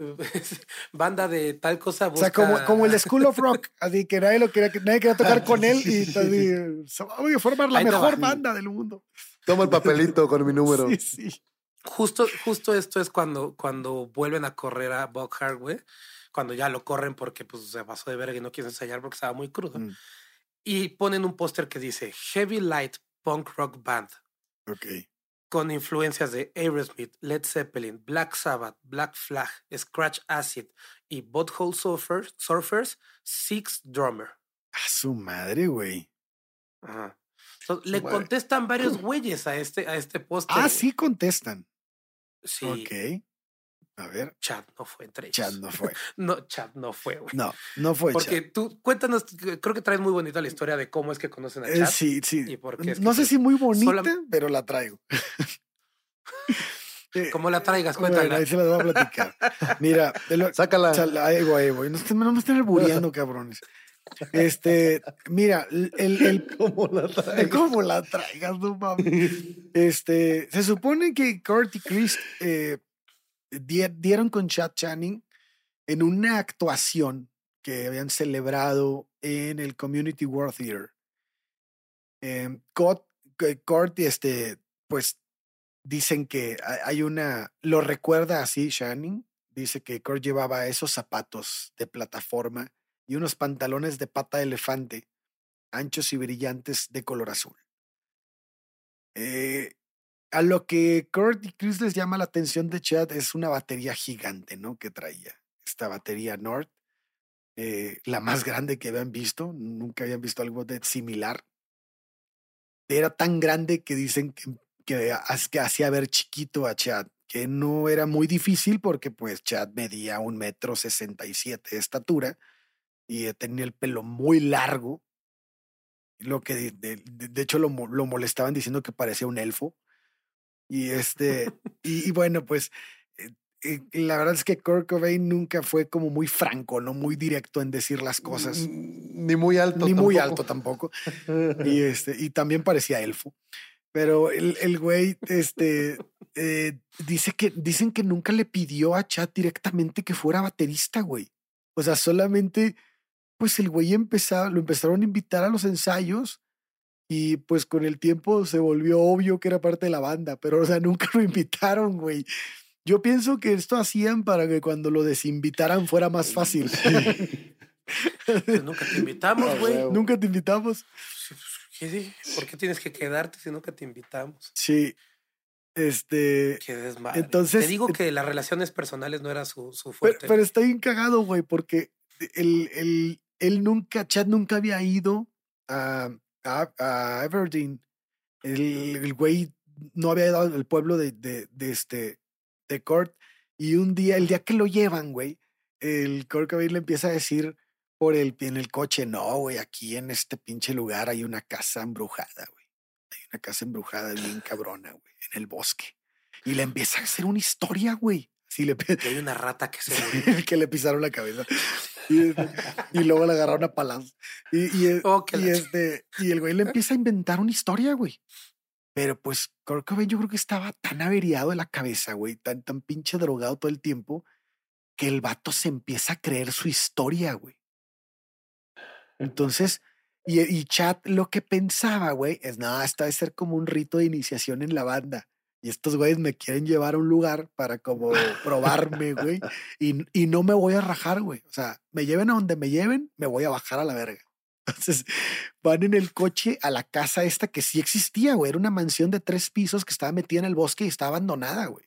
<laughs> banda de tal cosa. O sea, como, como el School of Rock, <laughs> así que nadie, lo quería, nadie quería tocar con él y así, voy a formar la mejor banda del mundo. Toma el papelito con mi número. Sí, sí. Justo, justo esto es cuando, cuando vuelven a correr a Buckhart, güey. Cuando ya lo corren porque pues, se pasó de verga y no quiso ensayar porque estaba muy crudo. Mm. Y ponen un póster que dice Heavy Light Punk Rock Band. Ok con influencias de Aerosmith, Led Zeppelin, Black Sabbath, Black Flag, Scratch Acid y Butthole Surfers, Surfers Six Drummer. A su madre, güey. Ajá. le contestan varios <clears throat> güeyes a este, a este póster. Ah, sí contestan. Sí. Ok. A ver. Chat no fue entre ellos. Chat no fue. <laughs> no, chat no fue, güey. No, no fue Porque tú, cuéntanos, creo que traes muy bonita la historia de cómo es que conocen a eh, Chat. sí, sí. no sé si muy bonita, pero la traigo. <laughs> Como la traigas, cuéntala. ahí se la voy a platicar. <laughs> Mira, sácala. ahí voy, voy. No, no me estén albureando, cabrones. Este, mira, el, el ¿Cómo la traigas? ¿Cómo la traigas, no mames? Este, se supone que Kurt y Chris eh, dieron con Chad Channing en una actuación que habían celebrado en el Community World Theater. Eh, Kurt, este, pues dicen que hay una, lo recuerda así Channing, dice que Kurt llevaba esos zapatos de plataforma y unos pantalones de pata de elefante, anchos y brillantes de color azul. Eh, a lo que Kurt y Chris les llama la atención de Chad es una batería gigante, ¿no? Que traía. Esta batería Nord, eh, la más grande que habían visto, nunca habían visto algo de similar. Era tan grande que dicen que, que, hacía ver chiquito a Chad, que no era muy difícil porque pues Chad medía un metro sesenta y siete de estatura y tenía el pelo muy largo, lo que de, hecho lo molestaban diciendo que parecía un elfo. Y este, <laughs> y, bueno, pues eh, eh, la verdad es que Kurt Cobain nunca fue como muy franco, no muy directo en decir las cosas. Ni muy alto. Ni muy alto tampoco. y <laughs> este, y también parecía elfo. Pero el, el güey, este, eh, dice que, dicen que nunca le pidió a Chad directamente que fuera baterista, güey. O sea, solamente, pues el güey empezaba, lo empezaron a invitar a los ensayos y pues con el tiempo se volvió obvio que era parte de la banda, pero o sea, nunca <laughs> lo invitaron, güey. Yo pienso que esto hacían para que cuando lo desinvitaran fuera más fácil. <laughs> Pues nunca te invitamos, güey. Nunca te invitamos. Pues, ¿Por qué tienes que quedarte si nunca te invitamos? Sí. Este. Qué desmadre. Entonces. Te digo que las relaciones personales no eran su, su fuerte. Pero, está bien cagado, güey, porque él, él, él nunca, Chad nunca había ido a, a, a Aberdeen. El, güey no había dado el pueblo de, de, de, este, de Kurt. Y un día, el día que lo llevan, güey, el Kurt Cobain le empieza a decir por el, en el coche, no, güey, aquí en este pinche lugar hay una casa embrujada, güey. Hay una casa embrujada bien <sighs> cabrona, güey, en el bosque. Y le empieza a hacer una historia, güey. Sí, le hay una rata que <laughs> se que le pisaron la cabeza. Y, luego le agarraron a palas. Y, y, oh, este, y el güey le empieza a inventar una historia, güey. Pero pues creo que yo creo que estaba tan averiado de la cabeza, güey, tan, tan pinche drogado todo el tiempo, que el vato se empieza a creer su historia, güey. Entonces, y, y Chat lo que pensaba, güey, es, no, esta debe ser como un rito de iniciación en la banda. Y estos güeyes me quieren llevar a un lugar para como probarme, güey. <laughs> Y, y no me voy a rajar, güey. O sea, me lleven a donde me lleven, me voy a bajar a la verga. <laughs> Entonces van en el coche a la casa esta que sí existía, güey. Era una mansión de tres pisos que estaba metida en el bosque y estaba abandonada, güey.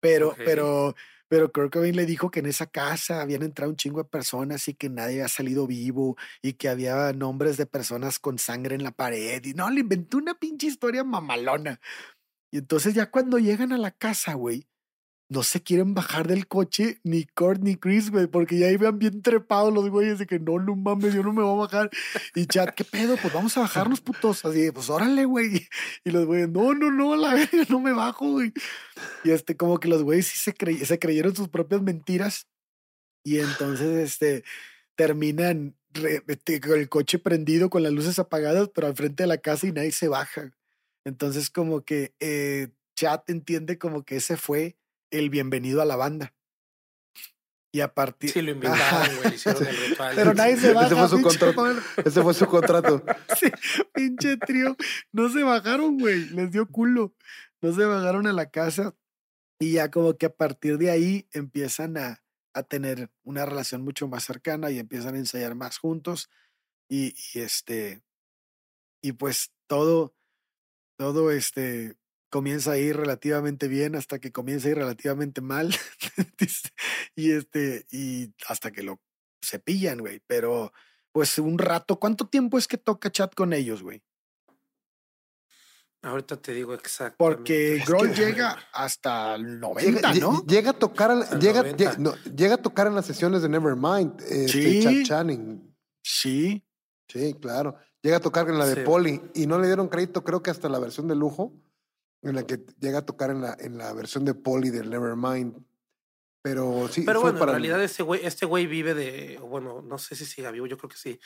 Pero, pero, pero Kurt Cobain le dijo que en esa casa habían entrado un chingo de personas y que nadie había salido vivo y que había nombres de personas con sangre en la pared. Y no, le inventó una pinche historia mamalona. Y entonces ya cuando llegan a la casa, güey, no se quieren bajar del coche ni Kurt ni Chris, güey, porque ya iban bien trepados los güeyes de que no, no mames, yo no me voy a bajar. Y chat, ¿qué pedo? Pues vamos a bajarnos, putos. Así, pues órale, güey. Y los güeyes, no, no, no, la no me bajo, güey. Y este, como que los güeyes sí se, se creyeron sus propias mentiras. Y entonces, este, terminan este, con el coche prendido, con las luces apagadas, pero al frente de la casa y nadie se baja. Entonces, como que eh, Chat entiende como que ese fue el bienvenido a la banda. Y a partir. Sí, lo <laughs> invitaron, güey, hicieron el ritual. Pero nadie se baja. Ese fue su contrato. Ese fue su contrato. sí, pinche trío. No se bajaron, güey. Les dio culo. No se bajaron a la casa. Y ya como que a partir de ahí empiezan a, a tener una relación mucho más cercana y empiezan a ensayar más juntos. Y, y este. Y pues todo. Todo este comienza a ir relativamente bien hasta que comienza a ir relativamente mal. <laughs> y este, y hasta que lo cepillan, güey. Pero, pues un rato, ¿cuánto tiempo es que toca chat con ellos, güey? Ahorita te digo exacto. Porque <laughs> Grohl llega hasta el 90, ¿no? Llega a tocar, llega, llega, a tocar en las sesiones de Nevermind, este, Chad Channing. Sí. Sí, claro. Llega a tocar en la de Polly y no le dieron crédito, creo que hasta la versión de lujo en la que llega a tocar en la, en la versión de Polly del Nevermind. Pero sí. Pero bueno, en realidad ese güey, este güey vive de, bueno, no sé si siga vivo, yo creo que sí.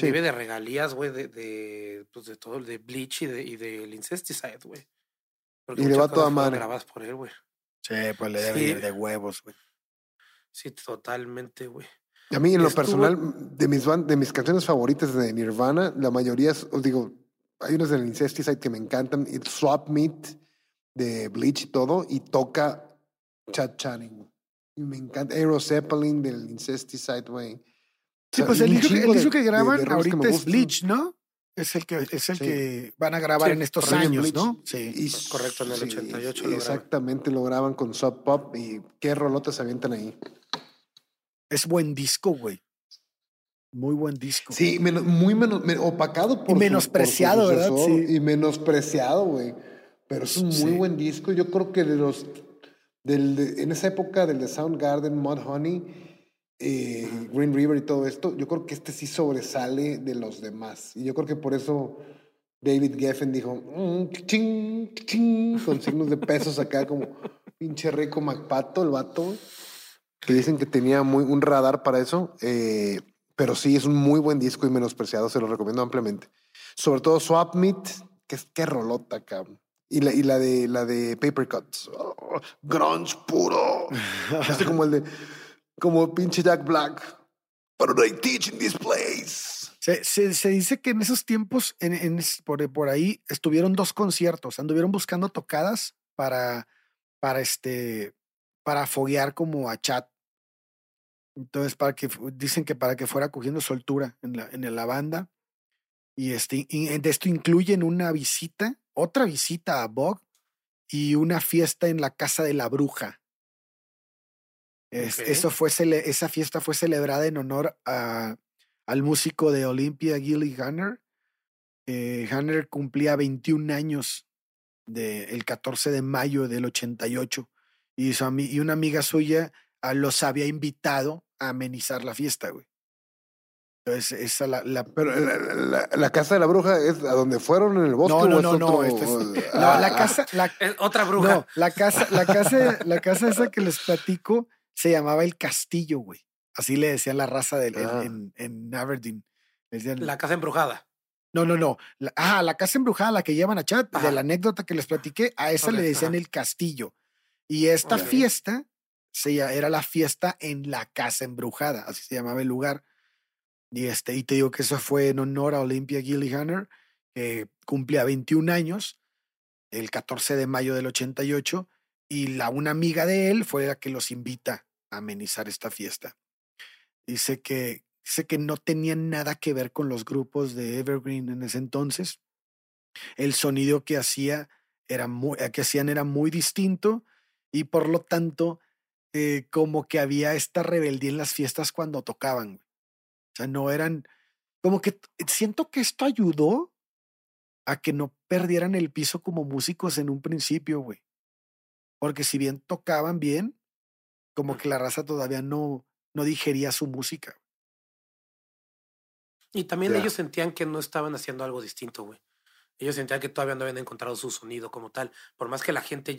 Vive de regalías, güey, de, de, pues de todo el de Bleach y, de, y del Incesticide, güey. y le va toda madre. grabadas por él, güey. Sí, pues le debe ir de huevos, güey. Sí, totalmente, güey. A mí, en lo personal, de mis, de mis canciones favoritas de Nirvana, la mayoría, os digo, hay unas del Incesticide que me encantan, y Swap Meat de Bleach y todo, y toca Chad Channing. Y me encanta Aero Zeppelin del Incesticide, güey. Sí, pues el disco, que graban ahorita es Bleach, ¿no? Es el que, es el que van a grabar en estos años, ¿no? Sí. correcto, en el 88 lo Exactamente, lo graban con Sub Pop y qué rolotas se avientan ahí. Es buen disco, güey. Muy buen disco. Sí, muy menos, opacado por. Y menospreciado, ¿verdad? Sí. Y menospreciado, güey. Pero es un muy buen disco. Yo creo que de los. Del, en esa época del de Soundgarden, Mud Honey, eh, Green River y todo esto, yo creo que este sí sobresale de los demás. Y yo creo que por eso David Geffen dijo, mm, ching, ching, con signos de pesos acá, como pinche rico MacPato, el vato, que dicen que tenía muy, un radar para eso. Eh, pero sí, es un muy buen disco y menospreciado, se lo recomiendo ampliamente. Sobre todo Swap Meet, que es que rolota, cabrón. Y la, y la de la de Paper Cuts. Oh, grunge puro. <laughs> este como el de como pinche Jack Black. But they teach in this place. Se, se, dice que en esos tiempos, en, en, por, por ahí, estuvieron dos conciertos. Anduvieron buscando tocadas para, para este, para foguear como a Chat entonces, para que dicen que para que fuera cogiendo soltura en la, en la banda. Y, este, de esto incluyen una visita, otra visita a Bog y una fiesta en la casa de la bruja. eso fue, esa fiesta fue celebrada en honor a, al músico de Olympia, Gilly Gunner. Eh, Gunner cumplía 21 años de, el 14 de mayo del 88 y, su, y una amiga suya los había invitado a amenizar la fiesta, güey. Entonces, esa la, la Pero la, casa de la bruja es a donde fueron en el bosque. No, no, no, no, es, no, la ah. casa, la, otra bruja. No, la casa, la casa, la casa esa que les platico se llamaba el castillo, güey. Así le decían la raza de, ah. en, Aberdeen. la casa embrujada. No, no, no. ah, la casa embrujada, la que llevan a chat, de la anécdota que les platiqué, a esa le decían el castillo. Y esta fiesta se, era la fiesta en la casa embrujada, así se llamaba el lugar. Y, este, y te digo que eso fue en honor a Olympia Gillihaner, que cumplía 21 años, el 14 de mayo del 88, y la, una amiga de él fue la que los invita a amenizar esta fiesta. Dice que, dice que no tenían nada que ver con los grupos de Evergreen en ese entonces. El sonido que, hacía era muy, que hacían era muy distinto y por lo tanto eh, como que había esta rebeldía en las fiestas cuando tocaban. O sea, no eran, como que siento que esto ayudó a que no perdieran el piso como músicos en un principio, güey. Porque si bien tocaban bien, como que la raza todavía no, no digería su música. Y también ellos sentían que no estaban haciendo algo distinto, güey. Ellos sentían que todavía no habían encontrado su sonido como tal. Por más que la gente...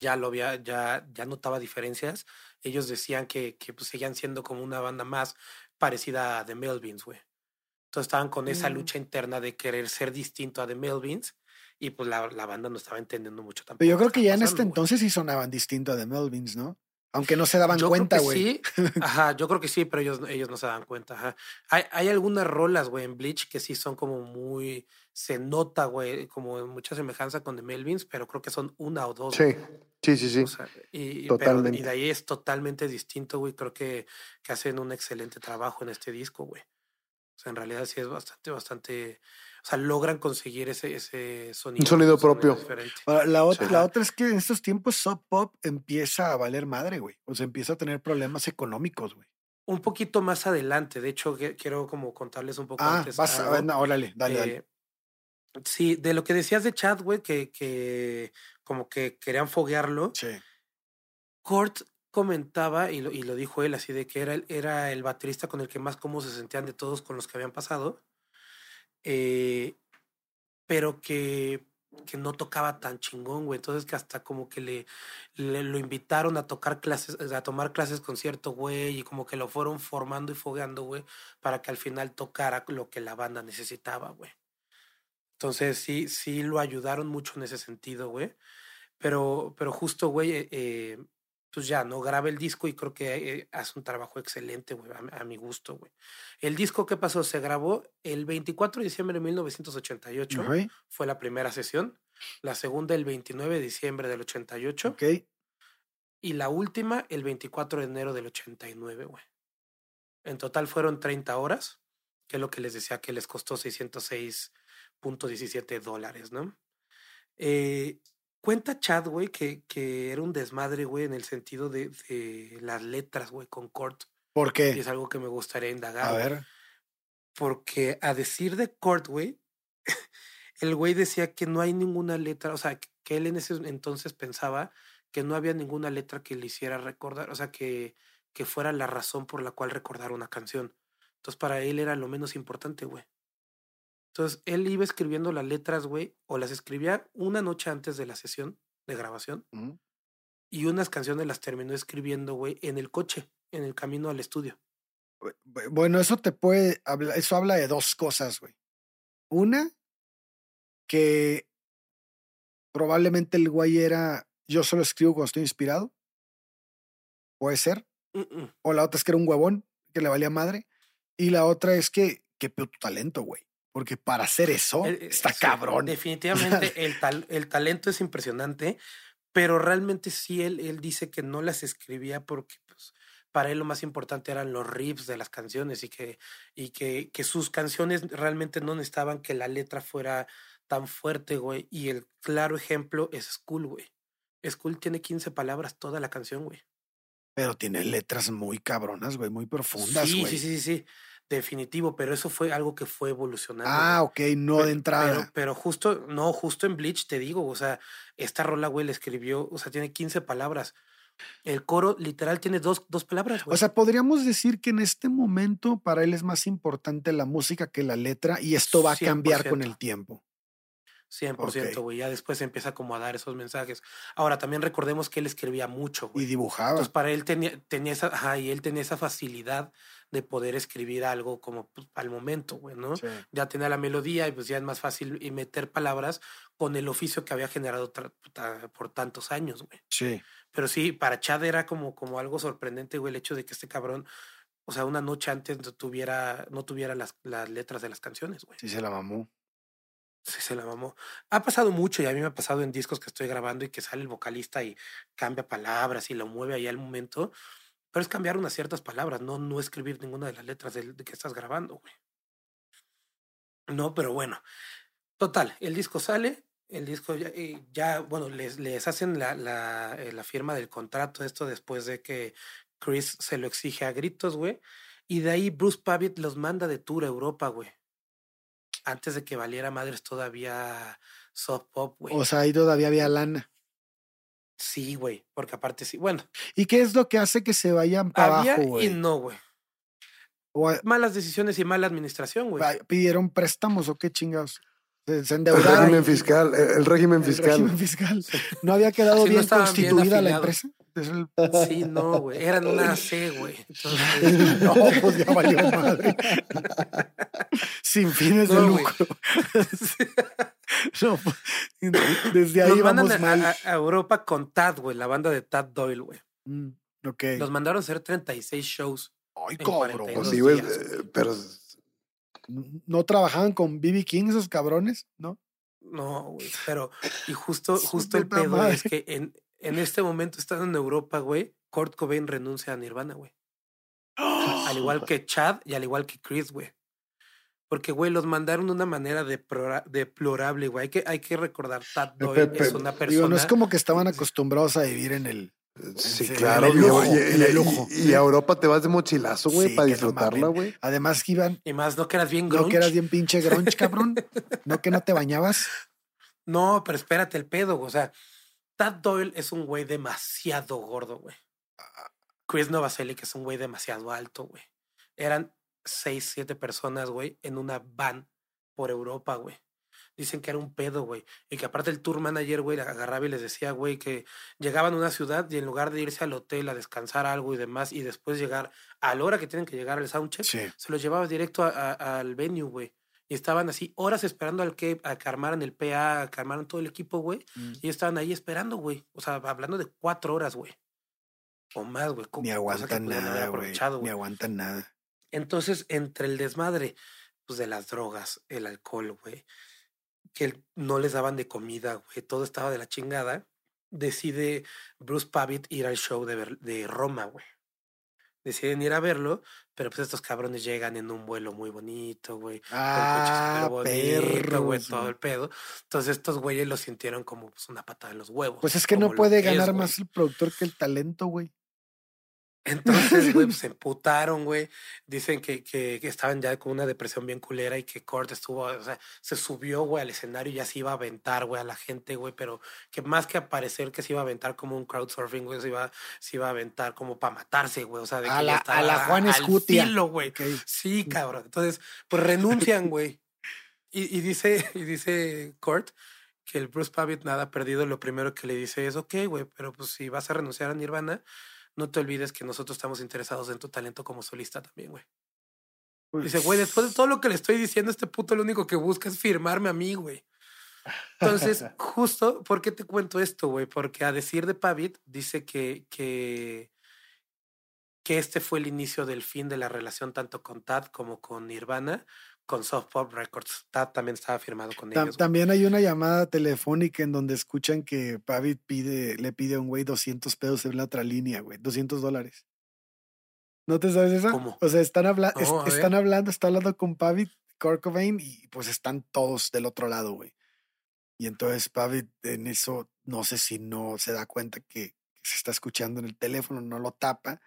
Ya lo había, ya, ya notaba diferencias. Ellos decían que, que pues, seguían siendo como una banda más parecida a The Melvins, güey. Entonces estaban con esa mm. lucha interna de querer ser distinto a The Melvins y pues la, la banda no estaba entendiendo mucho tampoco. Pero yo creo que ya en este entonces sí sonaban distinto a The Melvins, ¿no? Aunque no se daban cuenta, güey. Sí, ajá, yo creo que sí, pero ellos, ellos no se daban cuenta, ajá. Hay, hay algunas rolas, güey, en Bleach que sí son como muy, se nota, güey, como mucha semejanza con The Melvins, pero creo que son una o dos. Sí, sí, sí, sí. y, totalmente. y de ahí es totalmente distinto, güey. Creo que, que hacen un excelente trabajo en este disco, güey. O sea, en realidad sí es bastante, bastante. O sea, logran conseguir ese, ese sonido. Un sonido propio. la, otra, la otra es que en estos tiempos Sub Pop empieza a valer madre, güey. O sea, empieza a tener problemas económicos, güey. Un poquito más adelante. De hecho, quiero como contarles un poco ah, antes. Vas, a, órale, dale, dale. Eh, sí, de lo que decías de Chad, güey, que, que como que querían foguearlo. Sí. Kurt comentaba, y lo, y lo dijo él, así de que era, era el baterista con el que más cómodo se sentían de todos con los que habían pasado, eh, pero que, que, no tocaba tan chingón, güey. Entonces que hasta como que le, le, lo invitaron a tocar clases, a tomar clases con cierto güey, y como que lo fueron formando y fogueando, güey, para que al final tocara lo que la banda necesitaba, güey. Entonces sí, sí lo ayudaron mucho en ese sentido, güey. Pero, pero justo, güey, eh, eh pues ya, ¿no? Graba el disco y creo que eh, hace un trabajo excelente, güey, a, mi gusto, güey. El disco, ¿qué pasó? Se grabó el 24 de diciembre de 1988, fue la primera sesión. La segunda el 29 de diciembre del 88. Ok. Y la última el 24 de enero del 89, güey. En total fueron 30 horas, que es lo que les decía que les costó 606.17 dólares, ¿no? Eh, Cuenta Chad, güey, que, que era un desmadre, güey, en el sentido de, de las letras, güey, con Kurt. ¿Por qué? Y es algo que me gustaría indagar. A ver. Porque a decir de Kurt, güey, <laughs> el güey decía que no hay ninguna letra, o sea, que él en ese entonces pensaba que no había ninguna letra que le hiciera recordar, o sea, que, que fuera la razón por la cual recordar una canción. Entonces, para él era lo menos importante, güey. Entonces, él iba escribiendo las letras, güey, o las escribía una noche antes de la sesión de grabación. Y unas canciones las terminó escribiendo, güey, en el coche, en el camino al estudio. Bueno, eso te puede hablar, eso habla de dos cosas, güey. Una, que probablemente el güey era, yo solo escribo cuando estoy inspirado. Puede ser. O la otra es que era un huevón, que le valía madre. Y la otra es que, qué tu talento, güey. Porque para hacer eso eh, está cabrón. Definitivamente <laughs> el, tal, el talento es impresionante, pero realmente sí él, él dice que no las escribía porque pues, para él lo más importante eran los riffs de las canciones y que, y que, que sus canciones realmente no necesitaban que la letra fuera tan fuerte, güey. Y el claro ejemplo es School, güey. School tiene 15 palabras toda la canción, güey. Pero tiene letras muy cabronas, güey, muy profundas, güey. Sí, sí, sí, sí, definitivo, pero eso fue algo que fue evolucionando. Ah, ok, no de entrada. Pero, justo, no, justo en Bleach te digo, o sea, esta rola, güey, le escribió, o sea, tiene 15 palabras. El coro literal tiene dos, dos palabras. Güey. O sea, podríamos decir que en este momento para él es más importante la música que la letra y esto va a cambiar con el tiempo. 100%, güey. Ya después empieza como a dar esos mensajes. Ahora, también recordemos que él escribía mucho, güey. Y dibujaba. Entonces, para él tenía, tenía esa, ajá, y él tenía esa facilidad de poder escribir algo como pues, al momento, güey, ¿no? Ya tenía la melodía y pues ya es más fácil y meter palabras con el oficio que había generado por tantos años, güey. Sí. Pero sí, para Chad era como, como algo sorprendente, güey, el hecho de que este cabrón, o sea, una noche antes no tuviera, no tuviera las, las letras de las canciones, güey. Sí, se la mamó. Sí, se la mamó. Ha pasado mucho y a mí me ha pasado en discos que estoy grabando y que sale el vocalista y cambia palabras y lo mueve ahí al momento. Pero es cambiar unas ciertas palabras, no, no escribir ninguna de las letras de, que estás grabando, güey. No, pero bueno. Total, el disco sale, el disco ya, eh, ya bueno, les, hacen la, la, eh, la, firma del contrato, esto después de que Chris se lo exige a gritos, güey. Y de ahí Bruce Pavitt los manda de tour a Europa, güey antes de que valiera madres todavía soft pop, güey. O sea, ahí todavía había lana. Sí, güey, porque aparte sí, bueno. ¿Y qué es lo que hace que se vayan para abajo, güey? Y no, güey. Malas decisiones y mala administración, güey. ¿Pidieron préstamos o qué chingados? Se endeudaron. El régimen fiscal, el, régimen fiscal. El régimen fiscal. ¿No había quedado bien constituida la empresa? Sí, no, güey. Eran una C, güey. <laughs> no, pues ya valió madre. <laughs> Sin fines de lucro. <laughs> <laughs> no, pues, desde ahí vamos a, mal. A, Europa con Tad, güey, la banda de Tad Doyle, güey. Mm, ok. Los mandaron a hacer 36 shows. Ay, cabrón. Sí, güey, eh, pero... ¿No trabajaban con BB King esos cabrones? ¿No? No, güey, pero... Y justo, <laughs> justo el pedo es que en, en este momento, estando en Europa, güey, Kurt Cobain renuncia a Nirvana, güey. <gasps> Al igual que Chad y al igual que Chris, güey. Porque, güey, los mandaron de una manera deplorable, güey. Hay que, hay que recordar, Tad Doyle es una persona... no es como que estaban acostumbrados a vivir en el... Sí, claro, y, a Europa te vas de mochilazo, güey, para disfrutarla, güey. Además que iban. Y más, no que eras bien grunge. No que eras bien pinche grunge, cabrón. <laughs> no que no te bañabas. No, pero espérate el pedo, o sea, Tad Doyle es un güey demasiado gordo, güey. Chris Novoselic es un güey demasiado alto, güey. Eran seis, siete personas, güey, en una van por Europa, güey. Dicen que era un pedo, güey. Y que aparte el tour manager, güey, agarraba y les decía, güey, que llegaban a una ciudad y en lugar de irse al hotel a descansar algo y demás y después llegar a la hora que tienen que llegar al soundcheck, se los llevaba directo al venue, güey y estaban así horas esperando al que, a que armaran el PA, a que armaran todo el equipo, güey. Mm. Y estaban ahí esperando, güey. O sea, hablando de cuatro horas, güey. O más, güey. Ni aguantan nada, güey. Ni aguantan nada. Entonces, entre el desmadre, pues de las drogas, el alcohol, güey, que no les daban de comida, güey, todo estaba de la chingada, decide Bruce Pavitt ir al show de, de Roma, güey deciden ir a verlo, pero pues estos cabrones llegan en un vuelo muy bonito, güey. Ah, bonito, güey, todo el pedo. Entonces estos güeyes lo sintieron como pues, una patada en los huevos. Pues es que no puede ganar más el productor que el talento, güey. Entonces, <laughs> güey, pues se emputaron, güey. Dicen que, que, estaban ya con una depresión bien culera y que Kurt estuvo, o sea, se subió, güey, al escenario y ya se iba a aventar, güey, a la gente, güey, pero que más que aparecer que se iba a aventar como un crowdsurfing, güey, se iba, se iba a aventar como para matarse, güey, o sea, de que a la, a la Juan Escutia. güey. Sí, cabrón. Entonces, pues renuncian, güey. Y, y, dice, y dice Kurt que el Bruce Pavitt nada perdido, lo primero que le dice es, ok, güey, pero pues si vas a renunciar a Nirvana, no te olvides que nosotros estamos interesados en tu talento como solista también, güey. Dice, güey, después de todo lo que le estoy diciendo, este puto lo único que busca es firmarme a mí, güey. Entonces, <laughs> justo, ¿por qué te cuento esto, güey? Porque a decir de Pavit, dice que, que, que este fue el inicio del fin de la relación tanto con Tad como con Nirvana, con Soft Pop Records. también estaba firmado con ellos. También hay una llamada telefónica en donde escuchan que Pavit pide, le pide a un güey 200 pesos en la otra línea, güey. 200 dólares. ¿No te sabes eso? ¿Cómo? O sea, están, hablando están hablando, está hablando con Pavit, Kurt y pues están todos del otro lado, güey. Y entonces Pavit en eso, no sé si no se da cuenta que, se está escuchando en el teléfono, no lo tapa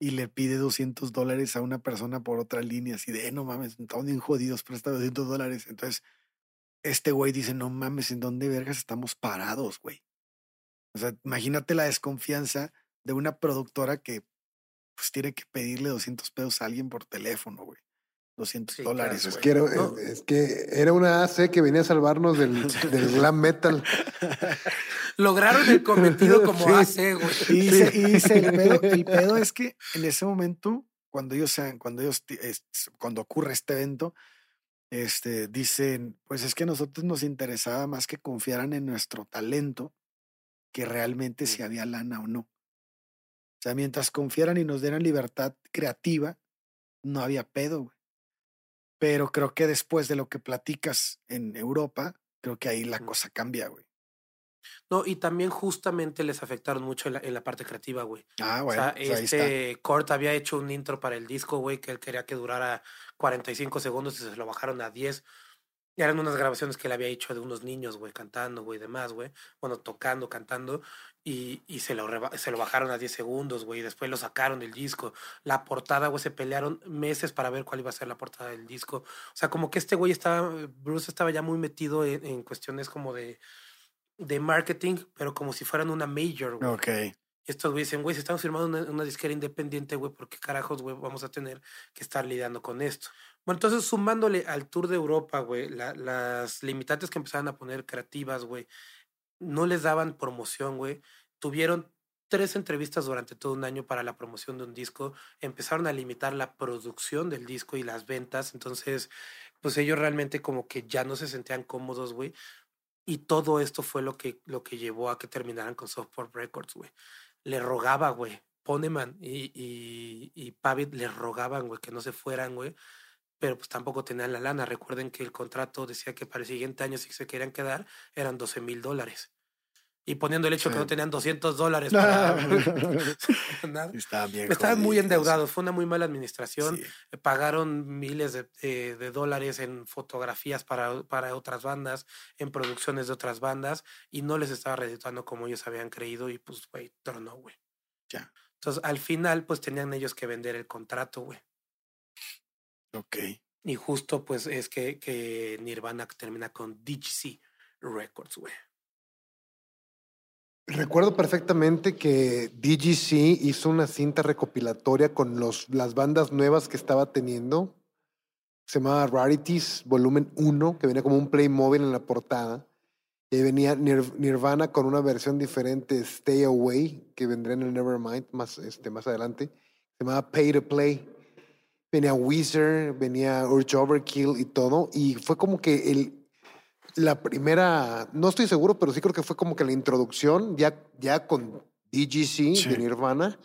y le pide 200 dólares a una persona por otra línea, así de, eh, no mames, estamos bien jodidos, presta 200 dólares. Entonces, este güey dice, no mames, ¿en dónde vergas estamos parados, güey? O sea, imagínate la desconfianza de una productora que pues tiene que pedirle 200 pesos a alguien por teléfono, güey. 200 dólares. es, que era, es, que era, una AC que venía a salvarnos del, <laughs> del glam metal. Lograron el cometido <laughs> como AC, güey. Y, el, pedo, es que en ese momento, cuando ellos, cuando ellos, cuando ocurre este evento, este, dicen, pues es que a nosotros nos interesaba más que confiaran en nuestro talento que realmente si había lana o no. O sea, mientras confiaran y nos dieran libertad creativa, no había pedo, güey. Pero creo que después de lo que platicas en Europa, creo que ahí la cosa cambia, güey. No, y también justamente les afectaron mucho en la, parte creativa, güey. Ah, bueno. O sea, pues este Kurt había hecho un intro para el disco, güey, que él quería que durara 45 segundos y se lo bajaron a 10. Y eran unas grabaciones que él había hecho de unos niños, güey, cantando, güey, demás, güey. Bueno, tocando, cantando. Y, y se, lo se lo bajaron a 10 segundos, güey. Después lo sacaron del disco. La portada, güey, se pelearon meses para ver cuál iba a ser la portada del disco. O sea, como que este güey estaba, Bruce estaba ya muy metido en, en cuestiones como de, de marketing, pero como si fueran una major, güey. Ok. Y estos güey dicen, güey, si estamos firmando una, una disquera independiente, güey, ¿por qué carajos, güey, vamos a tener que estar lidiando con esto? Bueno, entonces sumándole al tour de Europa, güey, las limitantes que empezaban a poner creativas, güey, no les daban promoción, güey. Tuvieron tres entrevistas durante todo un año para la promoción de un disco. Empezaron a limitar la producción del disco y las ventas. Entonces, pues ellos realmente como que ya no se sentían cómodos, güey. Y todo esto fue lo que, lo que llevó a que terminaran con Softport Records, güey. Le rogaba, güey. Poneman y, y, y rogaban, güey, que no se fueran, güey pero pues tampoco tenían la lana. Recuerden que el contrato decía que para el siguiente año, si se querían quedar, eran 12 mil dólares. Y poniendo el hecho que no tenían 200 dólares para... <laughs> <laughs> Estaban, muy endeudados. Fue una muy mala administración. Pagaron miles de, dólares en fotografías para, para otras bandas, en producciones de otras bandas, y no les estaba redituando como ellos habían creído. Y pues, güey, tronó, güey. Ya. Entonces, al final, pues tenían ellos que vender el contrato, güey. Ok. Y justo pues es que, que Nirvana termina con DGC Records, güey. Recuerdo perfectamente que DGC hizo una cinta recopilatoria con los, las bandas nuevas que estaba teniendo. Se llamaba Rarities Volumen 1, que venía como un Playmobil en la portada. Y venía Nirvana con una versión diferente, Stay Away, que vendrá en el Nevermind más, este, más adelante. Se llamaba Pay to Play venía Weezer, venía Urge Overkill y todo. Y fue como que el, la primera, no estoy seguro, pero sí creo que fue como que la introducción ya, ya con DGC de Nirvana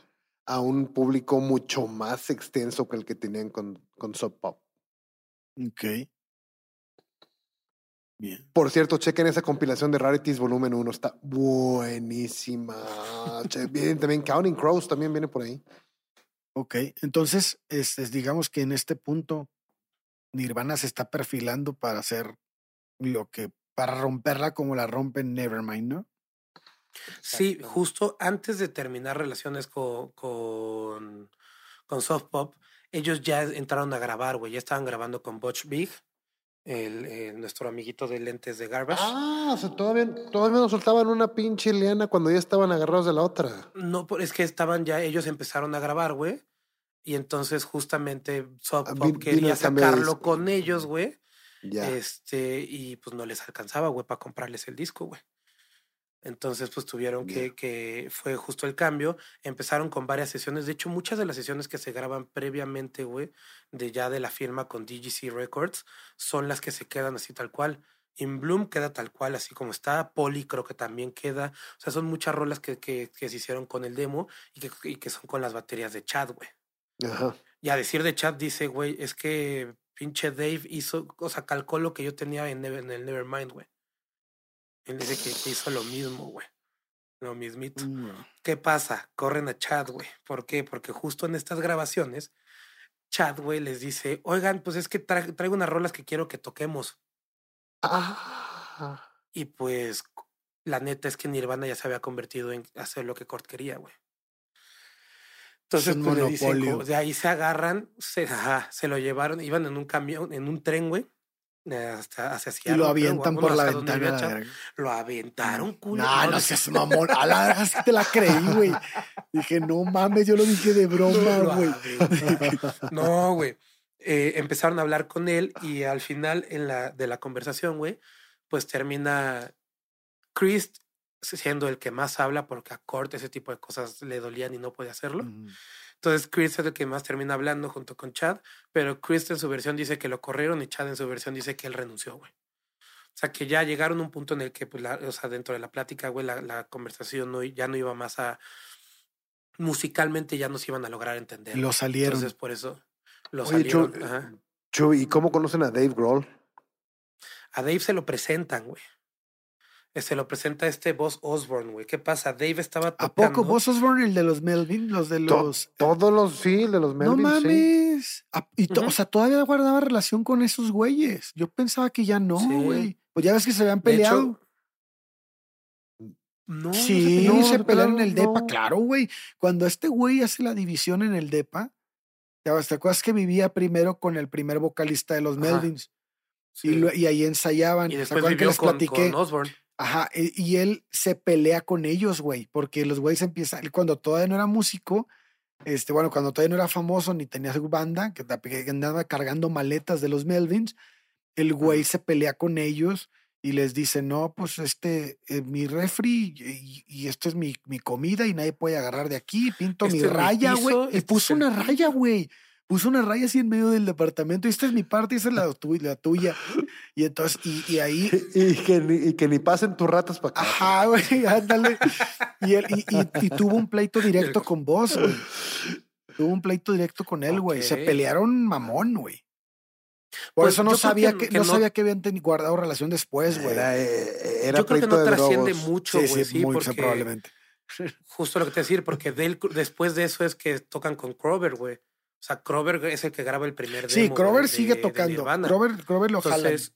a un público mucho más extenso que el que tenían con, con Sub Pop. Ok. Bien. Por cierto, chequen esa compilación de Rarities volumen 1, está buenísima. <laughs> También Counting Crows, también viene por ahí. Ok, entonces, es, digamos que en este punto, Nirvana se está perfilando para hacer lo que, para romperla como la rompen Nevermind, ¿no? Sí, justo antes de terminar relaciones con, con, con Soft Pop, ellos ya entraron a grabar, güey, ya estaban grabando con Butch Big, el, nuestro amiguito de lentes de Garbage. Ah, o sea, todavía, todavía nos soltaban una pinche liana cuando ya estaban agarrados de la otra. No, es que estaban ya, ellos empezaron a grabar, güey. Y entonces justamente Soft ah, Pop quería sacarlo con ellos, güey. Este, y pues no les alcanzaba, güey, para comprarles el disco, güey. Entonces, pues tuvieron que, que fue justo el cambio. Empezaron con varias sesiones. De hecho, muchas de las sesiones que se graban previamente, güey, de ya de la firma con DGC Records, son las que se quedan así tal cual. In Bloom queda tal cual, así como está. Poli creo que también queda. O sea, son muchas rolas que, que, que se hicieron con el demo y que, y que son con las baterías de Chad, güey. Ajá. Y a decir de Chad dice, güey, es que pinche Dave hizo, o sea, calcó lo que yo tenía en, en el Nevermind, güey. Él dice que, hizo lo mismo, güey. Lo mismito. Mm. ¿Qué pasa? Corren a Chad, güey. ¿Por qué? Porque justo en estas grabaciones, Chad, güey, les dice, oigan, pues es que traigo unas rolas que quiero que toquemos. Ah. Y pues la neta es que Nirvana ya se había convertido en hacer lo que Kurt quería, güey. Entonces, pues, le de ahí se agarran, se, se lo llevaron, iban en un camión, en un tren, güey. Hasta hacia Y lo avientan por la ventana. Lo aventaron, culo. No, no seas mamón. A la verdad que te la creí, güey. Dije, no mames, yo lo dije de <laughs> broma, güey. no, güey. Eh, empezaron a hablar con él y al final en la, de la conversación, güey, pues termina Chris siendo el que más habla porque a Kurt ese tipo de cosas le dolían y no podía hacerlo. Entonces Chris es el que más termina hablando junto con Chad, pero Chris en su versión dice que lo corrieron y Chad en su versión dice que él renunció, güey. O sea, que ya llegaron a un punto en el que, pues, la, o sea, dentro de la plática, güey, la, la conversación no, ya no iba más a... Musicalmente ya no se iban a lograr entender. Lo salieron. Entonces, por eso lo salieron. ¿y cómo conocen a Dave Grohl? A Dave se lo presentan, güey se lo presenta este Boss Osborne, güey. ¿Qué pasa? Dave estaba tocando. ¿A poco Boss Osborne, el de los Melvin? Los de los. todos los, sí, el de los Melvin. No mames. Ah, y O sea, todavía guardaba relación con esos güeyes. Yo pensaba que ya no, güey. Pues ya ves que se habían peleado. no, sí, no se, pelearon en el DEPA, claro, güey. Cuando este güey hace la división en el DEPA, ¿te acuerdas que vivía primero con el primer vocalista de los Melvins? Y, y, ahí ensayaban. Y después vivió que les platiqué? Con Osborne. Ajá, e, y él se pelea con ellos, güey, porque los güeyes empiezan, cuando todavía no era músico, este, bueno, cuando todavía no era famoso ni tenía su banda, que andaba cargando maletas de los Melvins, el güey se pelea con ellos y les dice, no, pues este, es eh, mi refri y, esto es mi, mi, comida y nadie puede agarrar de aquí, pinto mi este raya, güey. Y puso una raya, güey puso una raya así en medio del departamento. Y esta es mi parte y esta es la, la tuya. Y entonces, y, ahí. <laughs> Y que, ni, y que ni pasen tus ratas para acá. Ajá, güey, ándale. Y, él, y, tuvo un pleito directo con vos, güey. Tuvo un pleito directo con él, güey. Se pelearon mamón, güey. Por pues eso no sabía que, no, sabía que habían guardado relación después, güey. Era, eh, era yo creo que no trasciende mucho, güey. Sí, porque probablemente. <laughs> Justo lo que te decir, porque después de eso es que tocan con Crover, güey. O sea, Crover es el que graba el primer demo. Sí, Crover sigue tocando. Crover, lo entonces,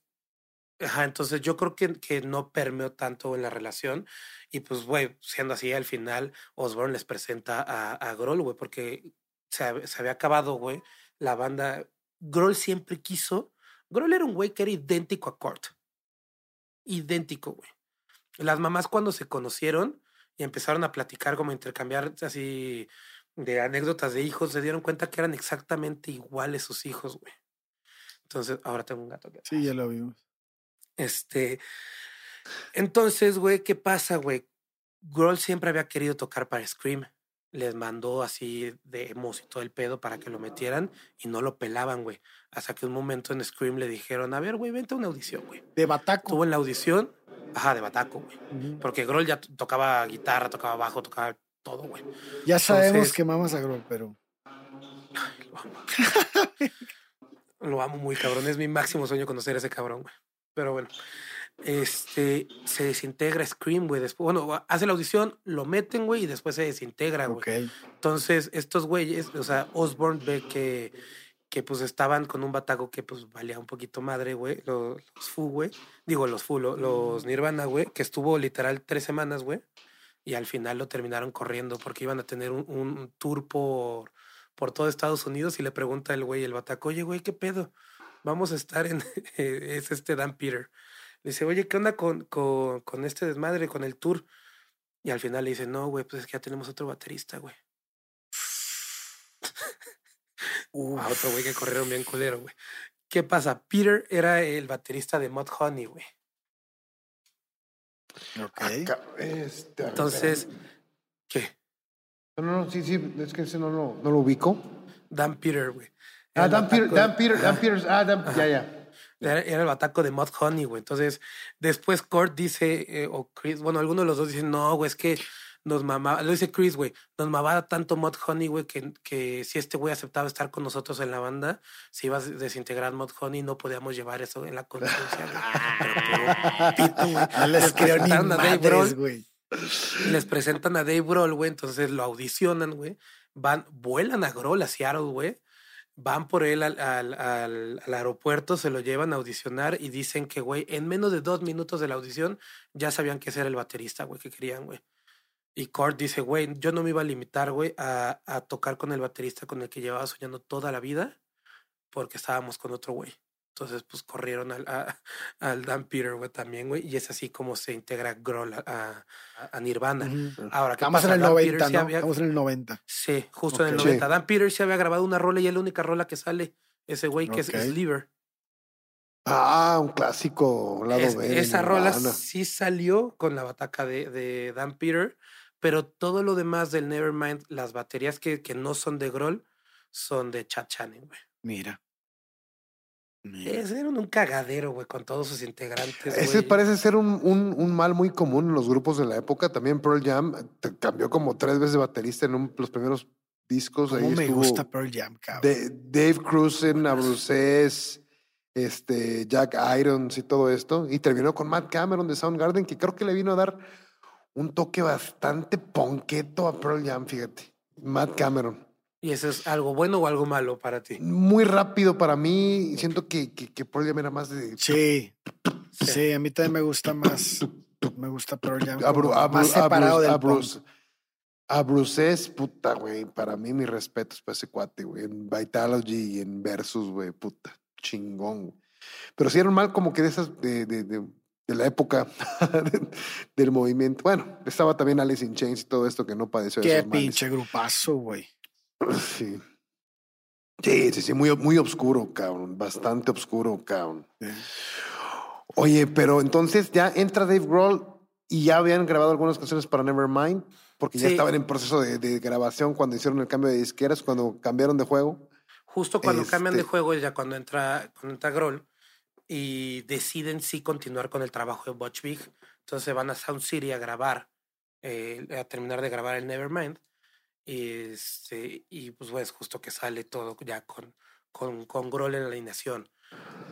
Ajá, entonces yo creo que, que no permeó tanto en la relación. Y pues, güey, siendo así, al final Osborne les presenta a, a Grohl, güey, porque se, se, había acabado, güey, la banda. Grohl siempre quiso. Grohl era un güey que era idéntico a Kurt. Idéntico, güey. Las mamás cuando se conocieron y empezaron a platicar, como intercambiar así de anécdotas de hijos, se dieron cuenta que eran exactamente iguales sus hijos, güey. Entonces, ahora tengo un gato. Sí, ya lo vimos. Este. Entonces, güey, ¿qué pasa, güey? Grohl siempre había querido tocar para Scream. Les mandó así de y todo el pedo para que lo metieran y no lo pelaban, güey. Hasta que un momento en Scream le dijeron, a ver, güey, vente a una audición, güey. De Bataco. Tuvo en la audición, ajá, de Bataco, güey. Porque Grohl ya tocaba guitarra, tocaba bajo, tocaba todo, güey. Ya sabemos que mamas a Grohl, pero. lo amo. <laughs> lo amo muy cabrón. Es mi máximo sueño conocer a ese cabrón, güey. Pero bueno. Este se desintegra Scream, güey. Después, bueno, hace la audición, lo meten, güey, y después se desintegra, güey. Entonces, estos güeyes, o sea, Osborne ve que, que pues estaban con un bataco que pues valía un poquito madre, güey. Los, los Fu, güey. Digo, los Fu, los Nirvana, güey, que estuvo literal tres semanas, güey y al final lo terminaron corriendo porque iban a tener un, tour por, por todo Estados Unidos y le pregunta el güey, el bataco, oye, güey, ¿qué pedo? Vamos a estar en, <laughs> es este Dan Peter. Le dice, oye, ¿qué onda con, con, con este desmadre, con el tour? Y al final le dice, no, güey, pues es que ya tenemos otro baterista, güey. <laughs> a otro güey que corrieron bien culero, güey. ¿Qué pasa? Peter era el baterista de Mud Honey, güey. Ok. este, Entonces, ¿qué? No, no, sí, sí, es que ese no, no, no lo ubico. Dan Peter, güey. Ah, Dan Peter, Dan Peter, Dan Peter, ah, Dan, ya, ya. Era, el bataco de Mud Honey, güey. Entonces, después Kurt dice, eh, o Chris, bueno, alguno de los dos dicen, no, güey, es que nos mamaba, lo dice Chris, güey, nos mamaba tanto Mod Honey, güey, que, que si este güey aceptaba estar con nosotros en la banda, si iba a desintegrar Mod Honey, no podíamos llevar eso en la conciencia, <laughs> les presentaron a Dave Grohl, Les presentan a Dave Grohl, güey, entonces lo audicionan, güey. Van, vuelan a Grohl, a Seattle, güey. van por él al, al, al, aeropuerto, se lo llevan a audicionar y dicen que, güey, en menos de dos minutos de la audición ya sabían que ese era el baterista, güey, que querían, güey. Y Kurt dice, güey, yo no me iba a limitar, güey, a, a, tocar con el baterista con el que llevaba soñando toda la vida, porque estábamos con otro güey. Entonces, pues corrieron al, <laughs> al Dan Peter, güey, también, güey. Y es así como se integra Grohl a, a, Nirvana. Ahora, ¿qué Estamos en el 90, ¿no? Estamos en el 90. Sí, justo en el 90. Dan Peter se había grabado una rola y es la única rola que sale. Ese güey que es Sliver. Ah, un clásico. Lado esa rola sí salió con la bataca de, de, Dan Peter, pero todo lo demás del Nevermind, las baterías que, que no son de Grohl, son de Chad Channing, güey. Mira. Es, era un cagadero, güey, con todos sus integrantes. Ese parece ser un, un, un, mal muy común en los grupos de la época. También Pearl Jam cambió como tres veces de baterista en los primeros discos. ¿Cómo me gusta Pearl Jam, cabrón? De, Dave Cruzen, Abrucés, este, Jack Irons y todo esto. Y terminó con Matt Cameron de Soundgarden, que creo que le vino a dar un toque bastante ponqueto a Pearl Jam, fíjate. Matt Cameron. ¿Y eso es algo bueno o algo malo para ti? Muy rápido para mí. Siento que, que, que Pearl Jam era más de. Sí. Sí, a mí también me gusta más. Me gusta Pearl Jam. más separado del Bruce, a Bruce es puta, güey. Para mí, mis respetos para ese cuate, güey. En Vitalogy y en Versus, güey, puta. Chingón. Pero sí era mal como que de esas. de, de, de, de la época <laughs> del movimiento. Bueno, estaba también Alice in Chains y todo esto que no padeció Qué pinche grupazo, güey. Sí. Sí, sí, sí, muy, muy oscuro, cabrón. Bastante oscuro, cabrón. Oye, pero entonces ya entra Dave Grohl y ya habían grabado algunas canciones para Nevermind, porque ya estaban en proceso de, grabación cuando hicieron el cambio de disqueras, cuando cambiaron de juego. Justo cuando cambian de este juego es ya cuando entra, cuando entra Grohl y deciden sí continuar con el trabajo de Butch Vig. Entonces van a Sound City a grabar, eh, a terminar de grabar el Nevermind. Este, y pues, pues, justo que sale todo ya con, con, con Grohl en la alineación.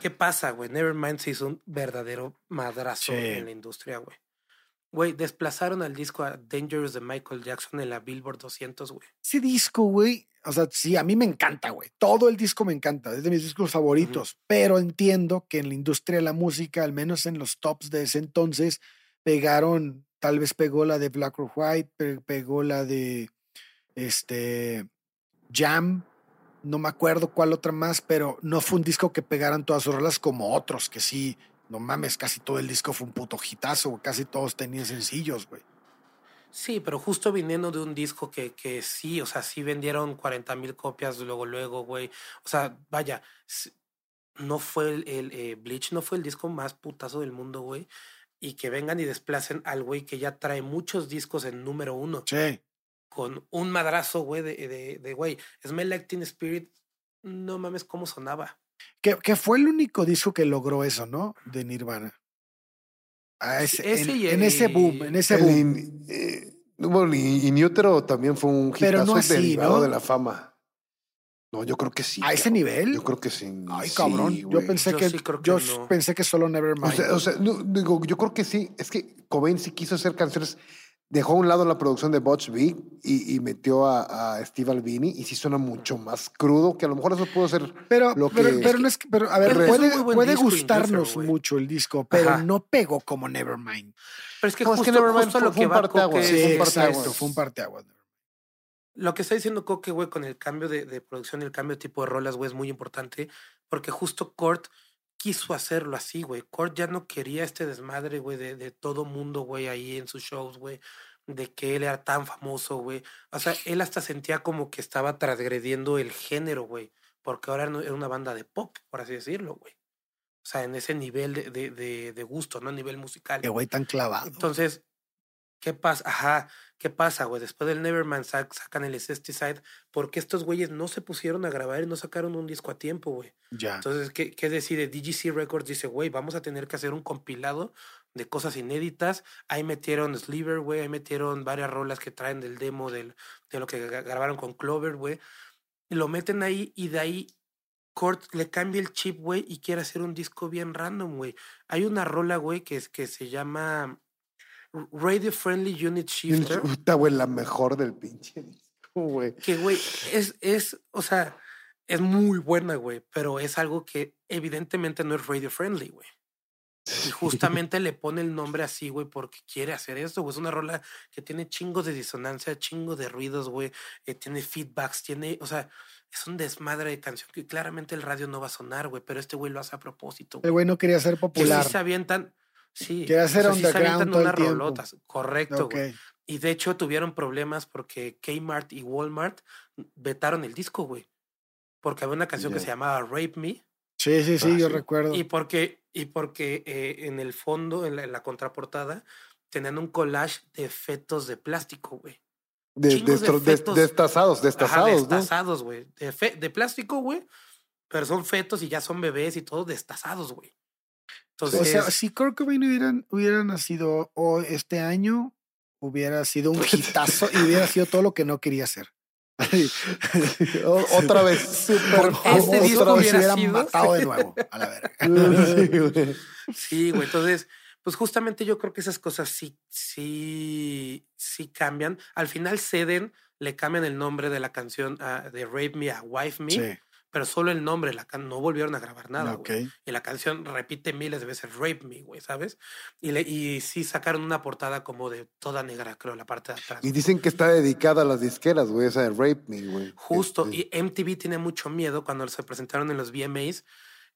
¿Qué pasa, güey? Nevermind se hizo un verdadero madrazo en la industria, güey. Güey, desplazaron al disco a Dangerous de Michael Jackson en la Billboard 200, güey. Ese disco, güey, o sea, sí, a mí me encanta, güey. Todo el disco me encanta, es de mis discos favoritos, pero entiendo que en la industria de la música, al menos en los tops de ese entonces, pegaron, tal vez pegó la de Black or White, pegó la de este, Jam, no me acuerdo cuál otra más, pero no fue un disco que pegaran todas sus rolas como otros, que sí, no mames, casi todo el disco fue un puto hitazo, casi todos tenían sencillos, güey. Sí, pero justo viniendo de un disco que, que sí, o sea, sí vendieron 40 mil copias luego, luego, güey. O sea, vaya, no fue el, el eh, Bleach, no fue el disco más putazo del mundo, güey. Y que vengan y desplacen al güey que ya trae muchos discos en número uno. Sí con un madrazo, güey, de, de, de, güey, Smell Like Teen Spirit, no mames cómo sonaba. Que, que, fue el único disco que logró eso, ¿no? De Nirvana. A ese, en, ese boom, en ese boom. Eh, bueno, también fue un hitazo no derivado de la fama. No, yo creo que sí. ¿A ese nivel? Yo creo que sí. Ay, cabrón. yo pensé que, yo pensé que solo Nevermind. O sea, digo, yo creo que sí. Es que Cobain sí quiso hacer canciones dejó a un lado la producción de Butch Vig y, metió a, Steve Albini y sí suena mucho más crudo, que a lo mejor eso pudo ser pero, lo pero, que... Pero, no es que, pero a ver, puede, gustarnos mucho el disco, pero no pegó como Nevermind. Pero es que, justo, Nevermind fue, lo que un parteaguas. Sí, exacto, fue un parteaguas. Lo que está diciendo Coque, güey, con el cambio de, de producción y el cambio de tipo de rolas, güey, es muy importante, porque justo Kurt quiso hacerlo así, güey. Kurt ya no quería este desmadre, güey, de, de todo mundo, güey, ahí en sus shows, güey. De que él era tan famoso, güey. O sea, él hasta sentía como que estaba transgrediendo el género, güey. Porque ahora era una banda de pop, por así decirlo, güey. O sea, en ese nivel de, de, de, gusto, ¿no? A nivel musical. Qué güey tan clavado. Entonces, ¿qué pasa? Ajá. ¿Qué pasa, güey? Después del Neverman sacan el Side porque estos güeyes no se pusieron a grabar y no sacaron un disco a tiempo, güey. Ya. Entonces, ¿qué, ¿qué, decide? DGC Records dice, güey, vamos a tener que hacer un compilado de cosas inéditas. Ahí metieron Sliver, güey, ahí metieron varias rolas que traen del demo del, de lo que grabaron con Clover, güey. Lo meten ahí y de ahí Kurt le cambia el chip, güey, y quiere hacer un disco bien random, güey. Hay una rola, güey, que, que se llama Radio Friendly Unit Shifter. Puta, güey, la mejor del pinche güey. Que, güey, es, es, o sea, es muy buena, güey, pero es algo que evidentemente no es radio friendly, güey. Y justamente le pone el nombre así, güey, porque quiere hacer esto, güey. Es una rola que tiene chingos de disonancia, chingo de ruidos, güey. Eh, tiene feedbacks, tiene, o sea, es un desmadre de canción que claramente el radio no va a sonar, güey, pero este güey lo hace a propósito. El güey no quería ser popular. sí se avientan, sí. Quería hacer underground todo unas rolotas, correcto, güey. Y de hecho tuvieron problemas porque Kmart y Walmart vetaron el disco, güey. Porque había una canción que se llamaba Rape Me. Sí, sí, sí, yo recuerdo. Y porque, y porque eh, en el fondo, en la, contraportada, tenían un collage de fetos de plástico, güey. De, destazados, destazados, destazados, güey. De, de, plástico, güey. Pero son fetos y ya son bebés y todo destazados, güey. Entonces, o sea, si Kurt Cobain hubieran, hubiera nacido o este año, hubiera sido un <laughs> hitazo y hubiera sido todo lo que no quería hacer. <laughs> <laughs> otra vez, super Este disco hubiera sido... matado de nuevo, a la verga. sí, güey. Entonces, pues justamente yo creo que esas cosas sí, sí, sí cambian. Al final ceden, le cambian el nombre de la canción uh, de Rape Me a Wife Me. Sí pero solo el nombre, la no volvieron a grabar nada, güey. Y la canción repite miles de veces Rape Me, güey, ¿sabes? Y, le, y sí sacaron una portada como de toda negra, creo, la parte de atrás. Y dicen que está dedicada a las disqueras, güey, esa de Rape Me, güey. Justo, este y MTV tiene mucho miedo cuando se presentaron en los VMAs.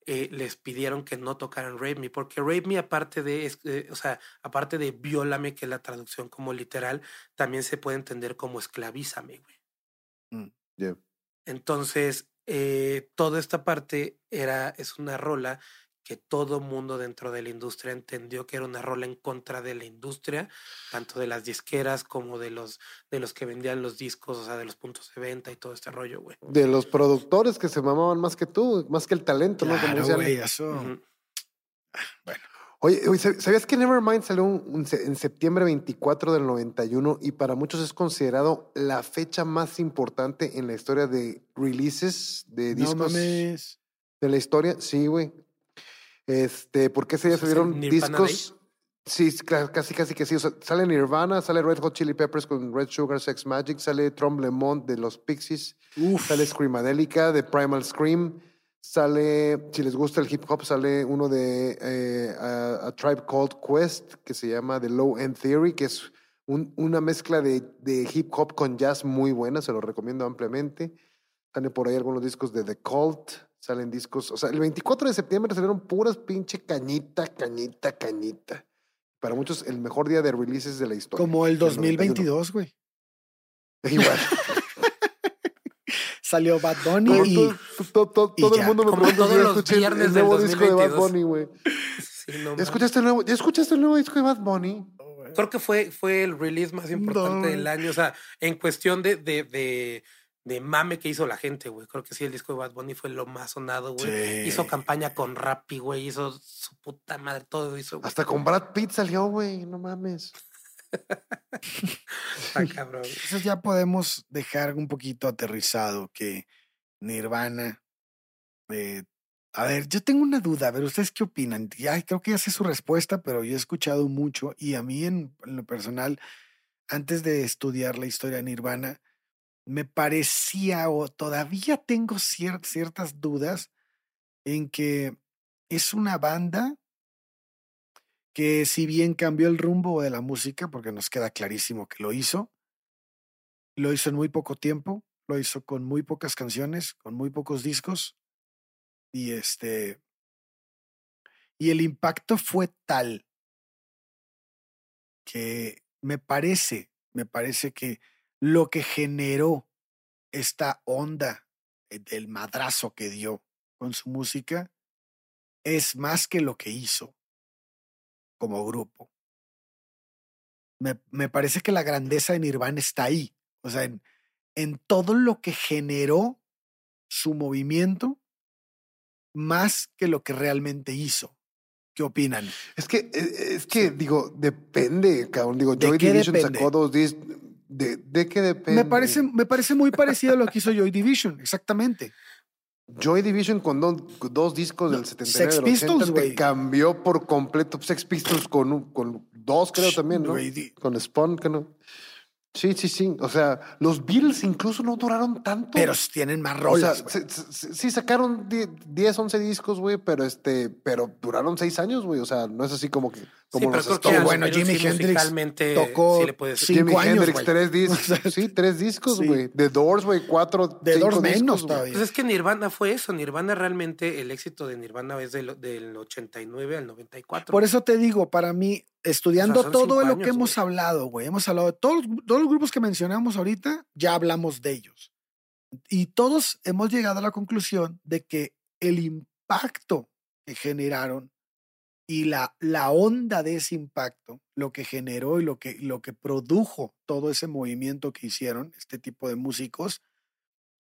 Eh, les pidieron que no tocaran Rape Me, porque Rape Me, aparte de, eh, o sea, aparte de Viólame, que es la traducción como literal, también se puede entender como esclavízame, güey. Mm, Entonces, eh, toda esta parte era, es una rola que todo mundo dentro de la industria entendió que era una rola en contra de la industria, tanto de las disqueras como de los, de los que vendían los discos, o sea, de los puntos de venta y todo este rollo, güey. De los productores que se mamaban más que tú, más que el talento, ¿no? Como güey, eso. Bueno. Oye, ¿sabías que Nevermind salió en septiembre 24 del 91 y para muchos es considerado la fecha más importante en la historia de releases de discos de la historia? Sí, güey. Este, porque ese día salieron discos. Sí, casi, casi que sí. sale Nirvana, sale Red Hot Chili Peppers con Red Sugar Sex Magic, sale Trombleyment de los Pixies, sale Screamadelica de Primal Scream. Sale, si les gusta el hip hop, sale uno de eh, a, Tribe Called Quest que se llama The Low End Theory, que es una mezcla de, de, hip hop con jazz muy buena, se lo recomiendo ampliamente. Salen por ahí algunos discos de The Cult, salen discos, o sea, el 24 de septiembre salieron puras pinche cañita, cañita, cañita. Para muchos, el mejor día de releases de la historia. Como el 2022, güey. Igual. <laughs> salió Bad Bunny y, todo, el mundo me pregunta los viernes el nuevo disco de Bad Bunny, güey. ¿Ya, escuchaste el nuevo, ¿Ya escuchaste el nuevo disco de Bad Bunny? Creo que fue, fue el release más importante del año. O sea, en cuestión de, de, de, de, mame que hizo la gente, güey. Creo que sí, el disco de Bad Bunny fue lo más sonado, güey. Hizo campaña con Rappi, güey. Hizo su puta madre, todo hizo. Hasta con Brad Pitt salió, güey. No mames. <laughs> Entonces ya podemos dejar un poquito aterrizado que Nirvana. Eh, a ver, yo tengo una duda. A ver, ¿ustedes qué opinan? Ya, creo que ya sé su respuesta, pero yo he escuchado mucho y a mí en, lo personal, antes de estudiar la historia de Nirvana, me parecía o todavía tengo ciertas dudas en que es una banda que si bien cambió el rumbo de la música, porque nos queda clarísimo que lo hizo, lo hizo en muy poco tiempo, lo hizo con muy pocas canciones, con muy pocos discos, y este, y el impacto fue tal que me parece, me parece que lo que generó esta onda del madrazo que dio con su música es más que lo que hizo como grupo. Me, me, parece que la grandeza de Nirvana está ahí, o sea, en, en todo lo que generó su movimiento, más que lo que realmente hizo. ¿Qué opinan? Es que, e, es que, digo, depende, cabrón. Digo, Joy Division sacó dos discos. De, ¿De qué depende? Me parece, me parece muy parecido a lo que hizo Joy Division, exactamente. Joy Division con dos discos del 79 Sex Pistols, te cambió por completo. Sex Pistols con, con dos, creo también, ¿no? Con Spawn, que no. Sí, sí, sí. O sea, los Beatles incluso no duraron tanto. Pero tienen más rolas. O sea, sí sacaron 10, 11 discos, güey, pero este, pero duraron 6 años, güey. O sea, no es así como que como sí, pero bueno, Jimi Hendrix tocó sí Jimi Hendrix, <laughs> tres discos. sí, tres discos, güey. The Doors, güey, cuatro. The Doors menos todavía. Pues es que Nirvana fue eso. Nirvana realmente, el éxito de Nirvana es del, del 89 al 94. Por eso te digo, para mí, estudiando todo lo que hemos hablado, güey, hemos hablado de todos, todos los grupos que mencionamos ahorita, ya hablamos de ellos. Y todos hemos llegado a la conclusión de que el impacto que generaron y la, la onda de ese impacto, lo que generó y lo que, lo que produjo todo ese movimiento que hicieron, este tipo de músicos,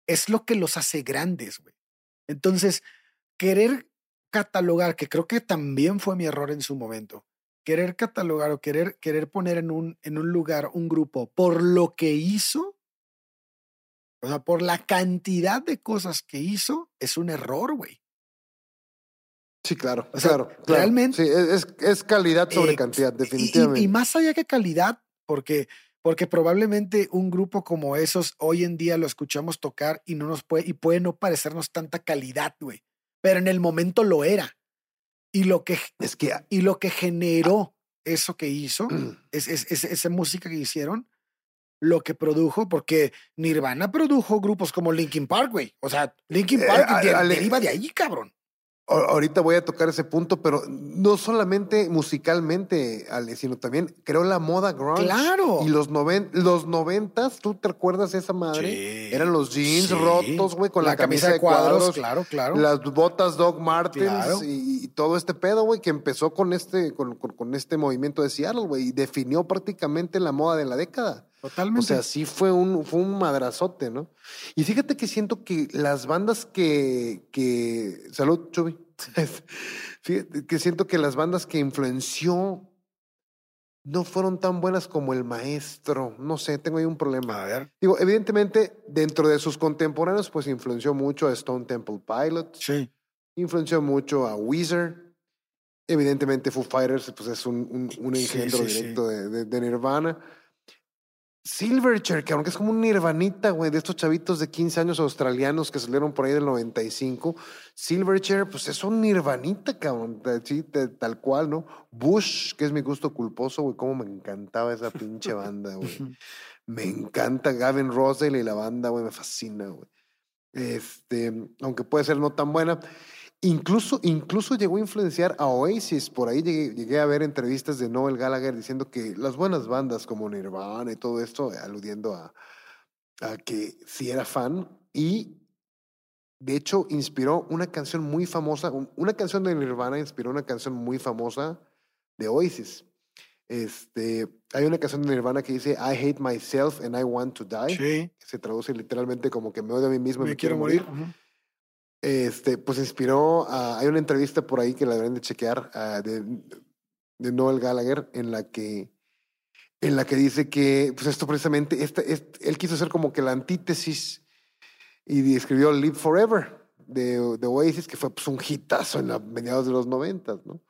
es lo que los hace grandes, güey. Entonces, querer catalogar, que creo que también fue mi error en su momento, querer catalogar o querer, querer poner en un, en un lugar un grupo por lo que hizo, o sea, por la cantidad de cosas que hizo, es un error, güey. Sí, claro, claro, Realmente. Sí, es, es calidad sobre cantidad, definitivamente. Y, más allá que calidad, porque, porque probablemente un grupo como esos hoy en día lo escuchamos tocar y no nos puede, y puede no parecernos tanta calidad, güey. Pero en el momento lo era. Y lo que, es que, y lo que generó eso que hizo, <clears throat> es, es, esa música que hicieron, lo que produjo, porque Nirvana produjo grupos como Linkin Park, güey. O sea, Linkin eh, Park deriva de ahí, cabrón. Ahorita voy a tocar ese punto, pero no solamente musicalmente, Ale, sino también creó la moda grunge. Claro. Y los, noven, los noventas, ¿tú te acuerdas de esa madre? Eran los jeans rotos, güey, con la, camisa, de cuadros, Claro, claro. Las botas Doc Martens y, todo este pedo, güey, que empezó con este, con, con este movimiento de Seattle, güey, y definió prácticamente la moda de la década. Totalmente. O sea, sí fue un, fue un madrazote, ¿no? Y fíjate que siento que las bandas que. que salud, Chubi. <laughs> fíjate que siento que las bandas que influenció no fueron tan buenas como el maestro. No sé, tengo ahí un problema. A ver. Digo, evidentemente, dentro de sus contemporáneos, pues influenció mucho a Stone Temple Pilots. Sí. Influenció mucho a Weezer. Evidentemente, Foo Fighters, pues es un, un, engendro directo de, de Nirvana. Silverchair, que aunque es como un nirvanita, güey, de estos chavitos de 15 años australianos que salieron por ahí del 95. Silverchair, pues es un nirvanita, cabrón, sí, tal cual, ¿no? Bush, que es mi gusto culposo, güey, cómo me encantaba esa pinche <laughs> banda, güey. me encanta Gavin Rossdale y la banda, güey, me fascina, güey. Este, aunque puede ser no tan buena. Incluso, incluso llegó a influenciar a Oasis. Por ahí llegué, a ver entrevistas de Noel Gallagher diciendo que las buenas bandas como Nirvana y todo esto, aludiendo a, a que sí era fan. Y de hecho inspiró una canción muy famosa, una canción de Nirvana inspiró una canción muy famosa de Oasis. Este, hay una canción de Nirvana que dice I hate myself and I want to die. Se traduce literalmente como que me odio a mí mismo y me, quiero, morir este, pues inspiró a, hay una entrevista por ahí que la deben de chequear de, de, Noel Gallagher en la que en la que dice que pues esto precisamente este, él quiso ser como que la antítesis y escribió Live Forever de, de Oasis que fue pues un hitazo en la mediados de los noventas, ¿no?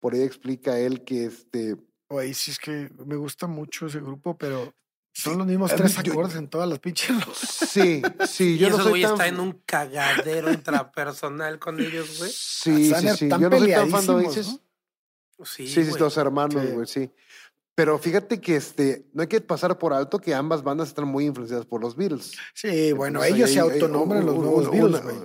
Por ahí explica él que este Oasis que me gusta mucho ese grupo, pero son los mismos tres acordes en todas las pinches. Sí, sí, yo y no soy tan... está en un cagadero intrapersonal con ellos, güey. Sí, sí, sí. Yo no soy tan fan de Oasis. Sí, sí, sí, los hermanos, güey, sí. Pero fíjate que este, no hay que pasar por alto que ambas bandas están muy influenciadas por los Beatles. Sí, bueno, ellos se autonombran los nuevos Beatles, güey.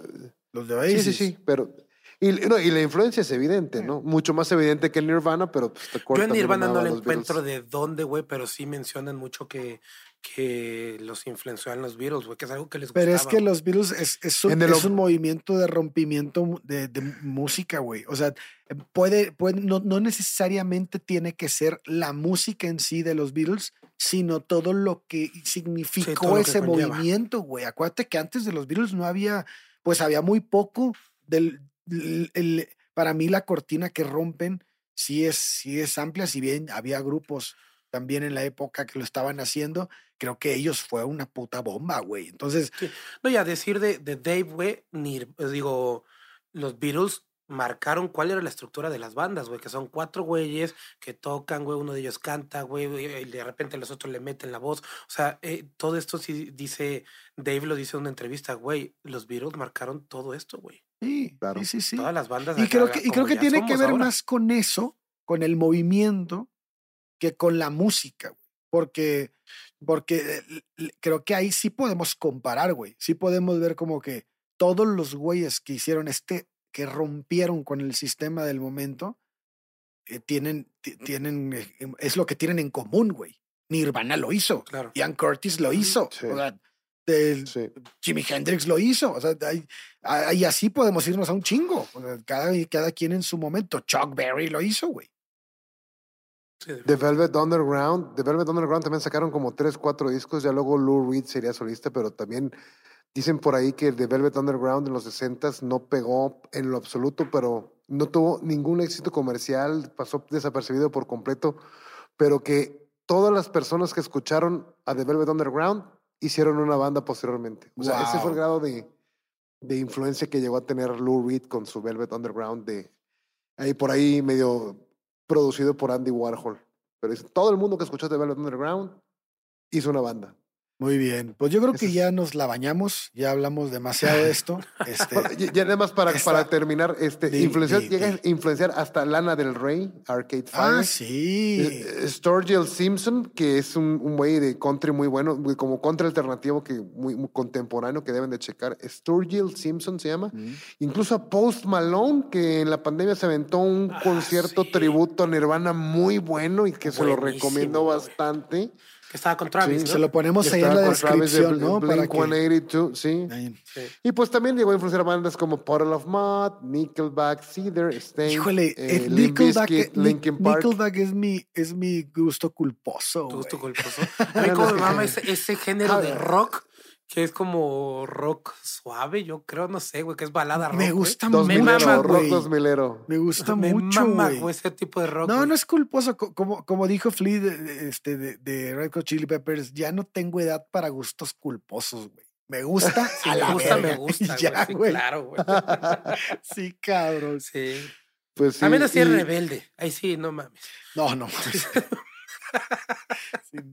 Los de Oasis. Sí, sí, sí, pero y, no, y la influencia es evidente, ¿no? Mucho más evidente que en Nirvana, pero pues, te Yo en Nirvana no le encuentro de dónde, güey, pero sí mencionan mucho que, que los influenciaron los Beatles, güey, que es algo que les gusta. Pero es que los Beatles es, es, un, es un, movimiento de rompimiento de, de música, güey. O sea, puede, puede no, no, necesariamente tiene que ser la música en sí de los Beatles, sino todo lo que significó ese movimiento, güey. Acuérdate que antes de los Beatles no había, pues había muy poco del, el, para mí la cortina que rompen sí es, sí es amplia, si bien había grupos también en la época que lo estaban haciendo, creo que ellos fue una puta bomba, güey. Entonces... No, y a decir de, de Dave, güey, pues, digo, los Beatles marcaron cuál era la estructura de las bandas, güey, que son cuatro güeyes que tocan, güey, uno de ellos canta, güey, y de repente los otros le meten la voz. O sea, eh, todo esto sí dice, Dave lo dice en una entrevista, güey, los Beatles marcaron todo esto, güey. Sí, claro. sí, sí, Todas las bandas. Y creo que, y creo que tiene que ver más con eso, con el movimiento, que con la música, güey. Porque, porque creo que ahí sí podemos comparar, güey. Sí podemos ver como que todos los güeyes que hicieron este que rompieron con el sistema del momento, eh, tienen, tienen, eh, es lo que tienen en común, güey. Nirvana lo hizo. Claro. Ian Curtis lo hizo. Jimi Hendrix lo hizo. O sea, y así podemos irnos a un chingo. cada, cada quien en su momento. Chuck Berry lo hizo, güey. The Velvet Underground. The Velvet Underground también sacaron como tres, cuatro discos. Ya luego Lou Reed sería solista, pero también Dicen por ahí que The Velvet Underground en los 60 no pegó en lo absoluto, pero no tuvo ningún éxito comercial, pasó desapercibido por completo, pero que todas las personas que escucharon a The Velvet Underground hicieron una banda posteriormente. O sea, ese fue el grado de, de, influencia que llegó a tener Lou Reed con su Velvet Underground, de ahí por ahí medio producido por Andy Warhol. Pero todo el mundo que escuchó The Velvet Underground hizo una banda. Muy bien, pues yo creo que ya nos la bañamos, ya hablamos demasiado de esto. <laughs> Este, ya nada más para, para terminar, este, influenciar, llega a influenciar hasta Lana del Rey, Arcade Fire. Ah, sí. Eh, Sturgill Simpson, que es un, güey de country muy bueno, como country alternativo que muy, contemporáneo que deben de checar. Sturgill Simpson se llama. Mm. Incluso a Post Malone, que en la pandemia se aventó un ah, concierto tributo a Nirvana muy bueno y que se lo recomiendo bastante. Que estaba con Travis. Se lo ponemos ahí en la descripción, ¿no? Blink Para 182, sí. sí. Y pues también llegó a influenciar bandas como Puddle of Mud, Nickelback, Cedar, Stain. Híjole, eh, Nickelback, Linkin Park. Nickelback es mi, es mi gusto culposo. ¿Tu gusto culposo? <laughs> A mí como me mama ese, ese género de rock que es como rock suave, yo creo, no sé, güey, que es balada rock. Me gusta mucho. Me mama, rock dos milero. Me gusta me mucho, mama, güey. ese tipo de rock. No, no es culposo. Como, como dijo Flea de, este, de, de Red Hot Chili Peppers, ya no tengo edad para gustos culposos, güey. Me gusta, <laughs> sí, me gusta, me gusta, ya, güey. Sí, claro, güey. <laughs> sí, cabrón. Sí. Pues sí. A menos si es rebelde. Ahí sí, no mames. No, no mames. <laughs>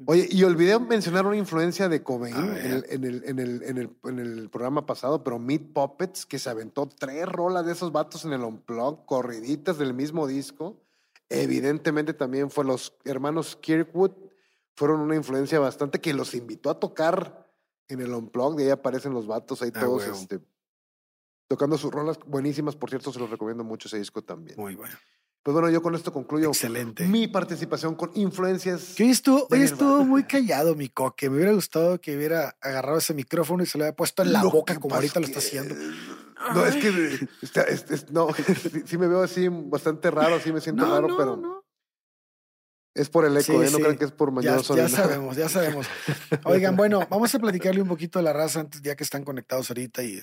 Oye, y olvidé mencionar una influencia de Cobain en el, en, el, en, el, programa pasado, pero Meat Puppets, que se aventó tres rolas de esos vatos en el Unplug, corriditas del mismo disco. Evidentemente también fue los hermanos Kirkwood, fueron una influencia bastante que los invitó a tocar en el Unplug, de ahí aparecen los vatos ahí ah, todos este, tocando sus rolas buenísimas, por cierto, se los recomiendo mucho ese disco también. Muy bueno. Pues bueno, yo con esto concluyo Excelente. mi participación con influencias. Que hoy estuvo, hoy estuvo muy callado mi coque. Me hubiera gustado que hubiera agarrado ese micrófono y se lo hubiera puesto en la boca como ahorita lo está haciendo. No, es que no, <laughs> sí, me veo así bastante raro, sí me siento raro, pero es por el eco, ¿eh? no creo que es por mayor ya, ya sabemos, ya sabemos. <laughs> Oigan, bueno, vamos a platicarle un poquito de la raza antes, ya que están conectados ahorita y,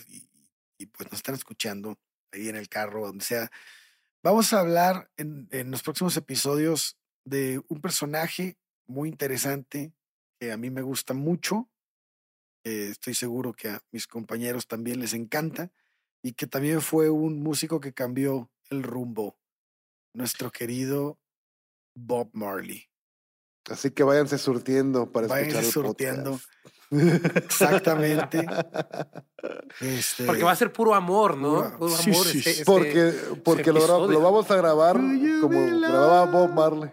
y pues nos están escuchando ahí en el carro, donde sea. Vamos a hablar en, los próximos episodios de un personaje muy interesante que a mí me gusta mucho. Estoy seguro que a mis compañeros también les encanta y que también fue un músico que cambió el rumbo. Nuestro querido Bob Marley. Así que váyanse surtiendo para váyanse escuchar el surtiendo. Exactamente. <laughs> Este... Porque va a ser puro amor, ¿no? Puro amor. porque porque lo, vamos a grabar como grababa Bob Marley.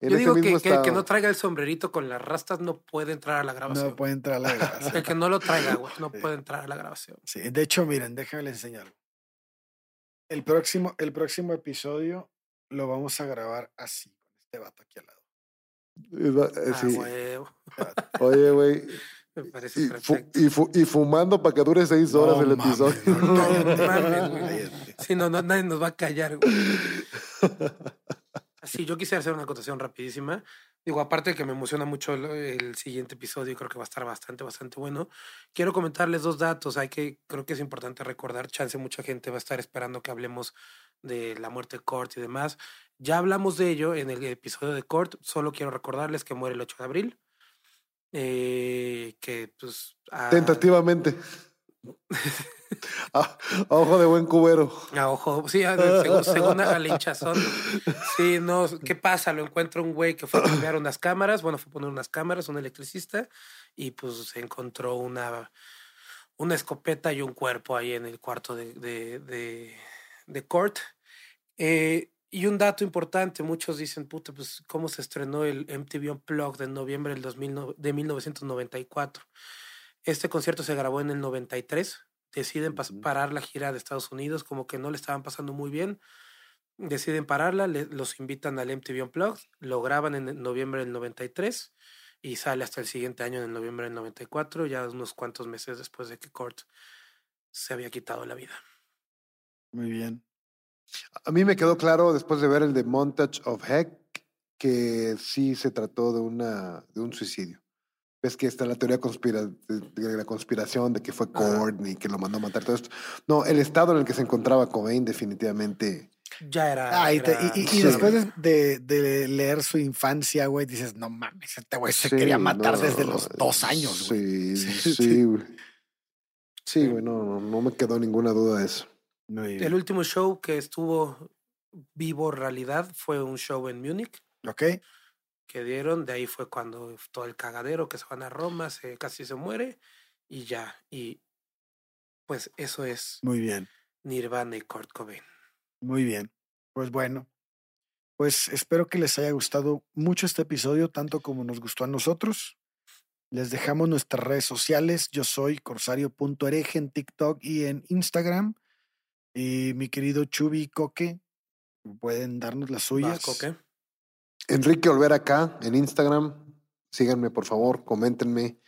Yo digo que, que, el que no traiga el sombrerito con las rastas no puede entrar a la grabación. No puede entrar a la grabación. el que no lo traiga, güey, no puede entrar a la grabación. Sí, de hecho, miren, déjenme enseñar. El próximo, el próximo episodio lo vamos a grabar así, con este vato aquí al lado. Eh, ah, Oye, güey. <laughs> Me parece y, y, fumando para que dure seis horas el episodio. Si no, no, nadie nos va a callar, güey. <laughs> Así, yo quisiera hacer una acotación rapidísima. Digo, aparte de que me emociona mucho el, siguiente episodio, creo que va a estar bastante, bastante bueno. Quiero comentarles dos datos. Hay que, creo que es importante recordar, chance mucha gente va a estar esperando que hablemos de la muerte de Kurt y demás. Ya hablamos de ello en el episodio de Court, solo quiero recordarles que muere el 8 de abril. Eh, que pues... Tentativamente. A, ojo de buen cubero. A ojo, sí, según, según a la hinchazón. <laughs> Sí, no, ¿qué pasa? Lo encuentra un güey que fue a cambiar unas cámaras, bueno, fue a poner unas cámaras, un electricista, y pues se encontró una, una escopeta y un cuerpo ahí en el cuarto de, de, de, de Court. Eh, y un dato importante, muchos dicen, puta, pues cómo se estrenó el MTV Unplugged en noviembre del 2000, de 1994. Este concierto se grabó en el 93. Deciden parar la gira de Estados Unidos, como que no le estaban pasando muy bien. Deciden pararla, los invitan al MTV Unplugged, lo graban en noviembre del 93 y sale hasta el siguiente año, en noviembre del 94, ya unos cuantos meses después de que Kurt se había quitado la vida. Muy bien. A mí me quedó claro después de ver el de Montage of Heck que sí se trató de, una, de un suicidio. Ves que está la teoría conspira, de, la conspiración de que fue Courtney que lo mandó a matar, todo esto. No, el estado en el que se encontraba Cobain definitivamente... Ya era. Ah, y, después de, de, leer su infancia, güey, dices, no mames, este güey se quería matar desde los dos años, güey. <laughs> Sí, sí, güey. Sí, güey, no, no me quedó ninguna duda de eso. El último show que estuvo vivo realidad fue un show en Múnich. Ok. Que dieron, de ahí fue cuando todo el cagadero que se van a Roma, se, casi se muere y ya. Y pues eso es. Muy bien. Nirvana y Kurt Cobain. Muy bien. Pues bueno, pues espero que les haya gustado mucho este episodio, tanto como nos gustó a nosotros. Les dejamos nuestras redes sociales. Yo soy corsario.ereje en TikTok y en Instagram. Y mi querido Chubi Coque, pueden darnos las suyas. Coque. Enrique Olver acá en Instagram. Síganme, por favor, coméntenme,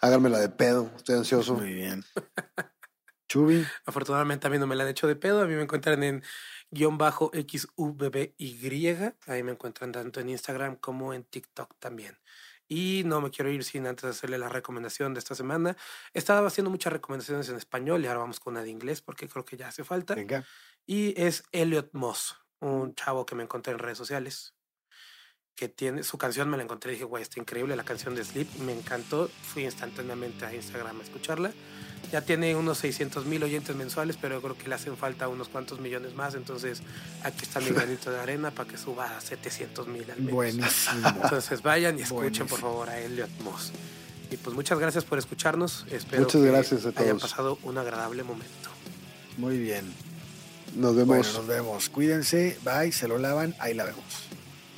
háganme la de pedo. Estoy ansioso. Muy bien. <laughs> Chubi. Afortunadamente a mí no me la han hecho de pedo. A mí me encuentran en guion bajo XUBBY. Ahí me encuentran tanto en Instagram como en TikTok también. Y no me quiero ir sin antes hacerle la recomendación de esta semana. Estaba haciendo muchas recomendaciones en español y ahora vamos con una de inglés porque creo que ya hace falta. Venga. Y es Elliot Moss, un chavo que me encontré en redes sociales. Que tiene su canción, me la encontré y dije, güey, está increíble la canción de Sleep. Me encantó. Fui instantáneamente a Instagram a escucharla ya tiene unos 600 mil oyentes mensuales, pero yo creo que le hacen falta unos cuantos millones más. Entonces, aquí está mi <laughs> granito de arena para que suba a 700 mil al menos. Buenísimo. <laughs> Entonces, vayan y escuchen, por favor, a Elliot Moss. Y pues muchas gracias por escucharnos. Espero muchas gracias a que hayan pasado un agradable momento. Muy bien. Nos vemos. nos vemos. Cuídense. Bye. Se lo lavan. Ahí la vemos.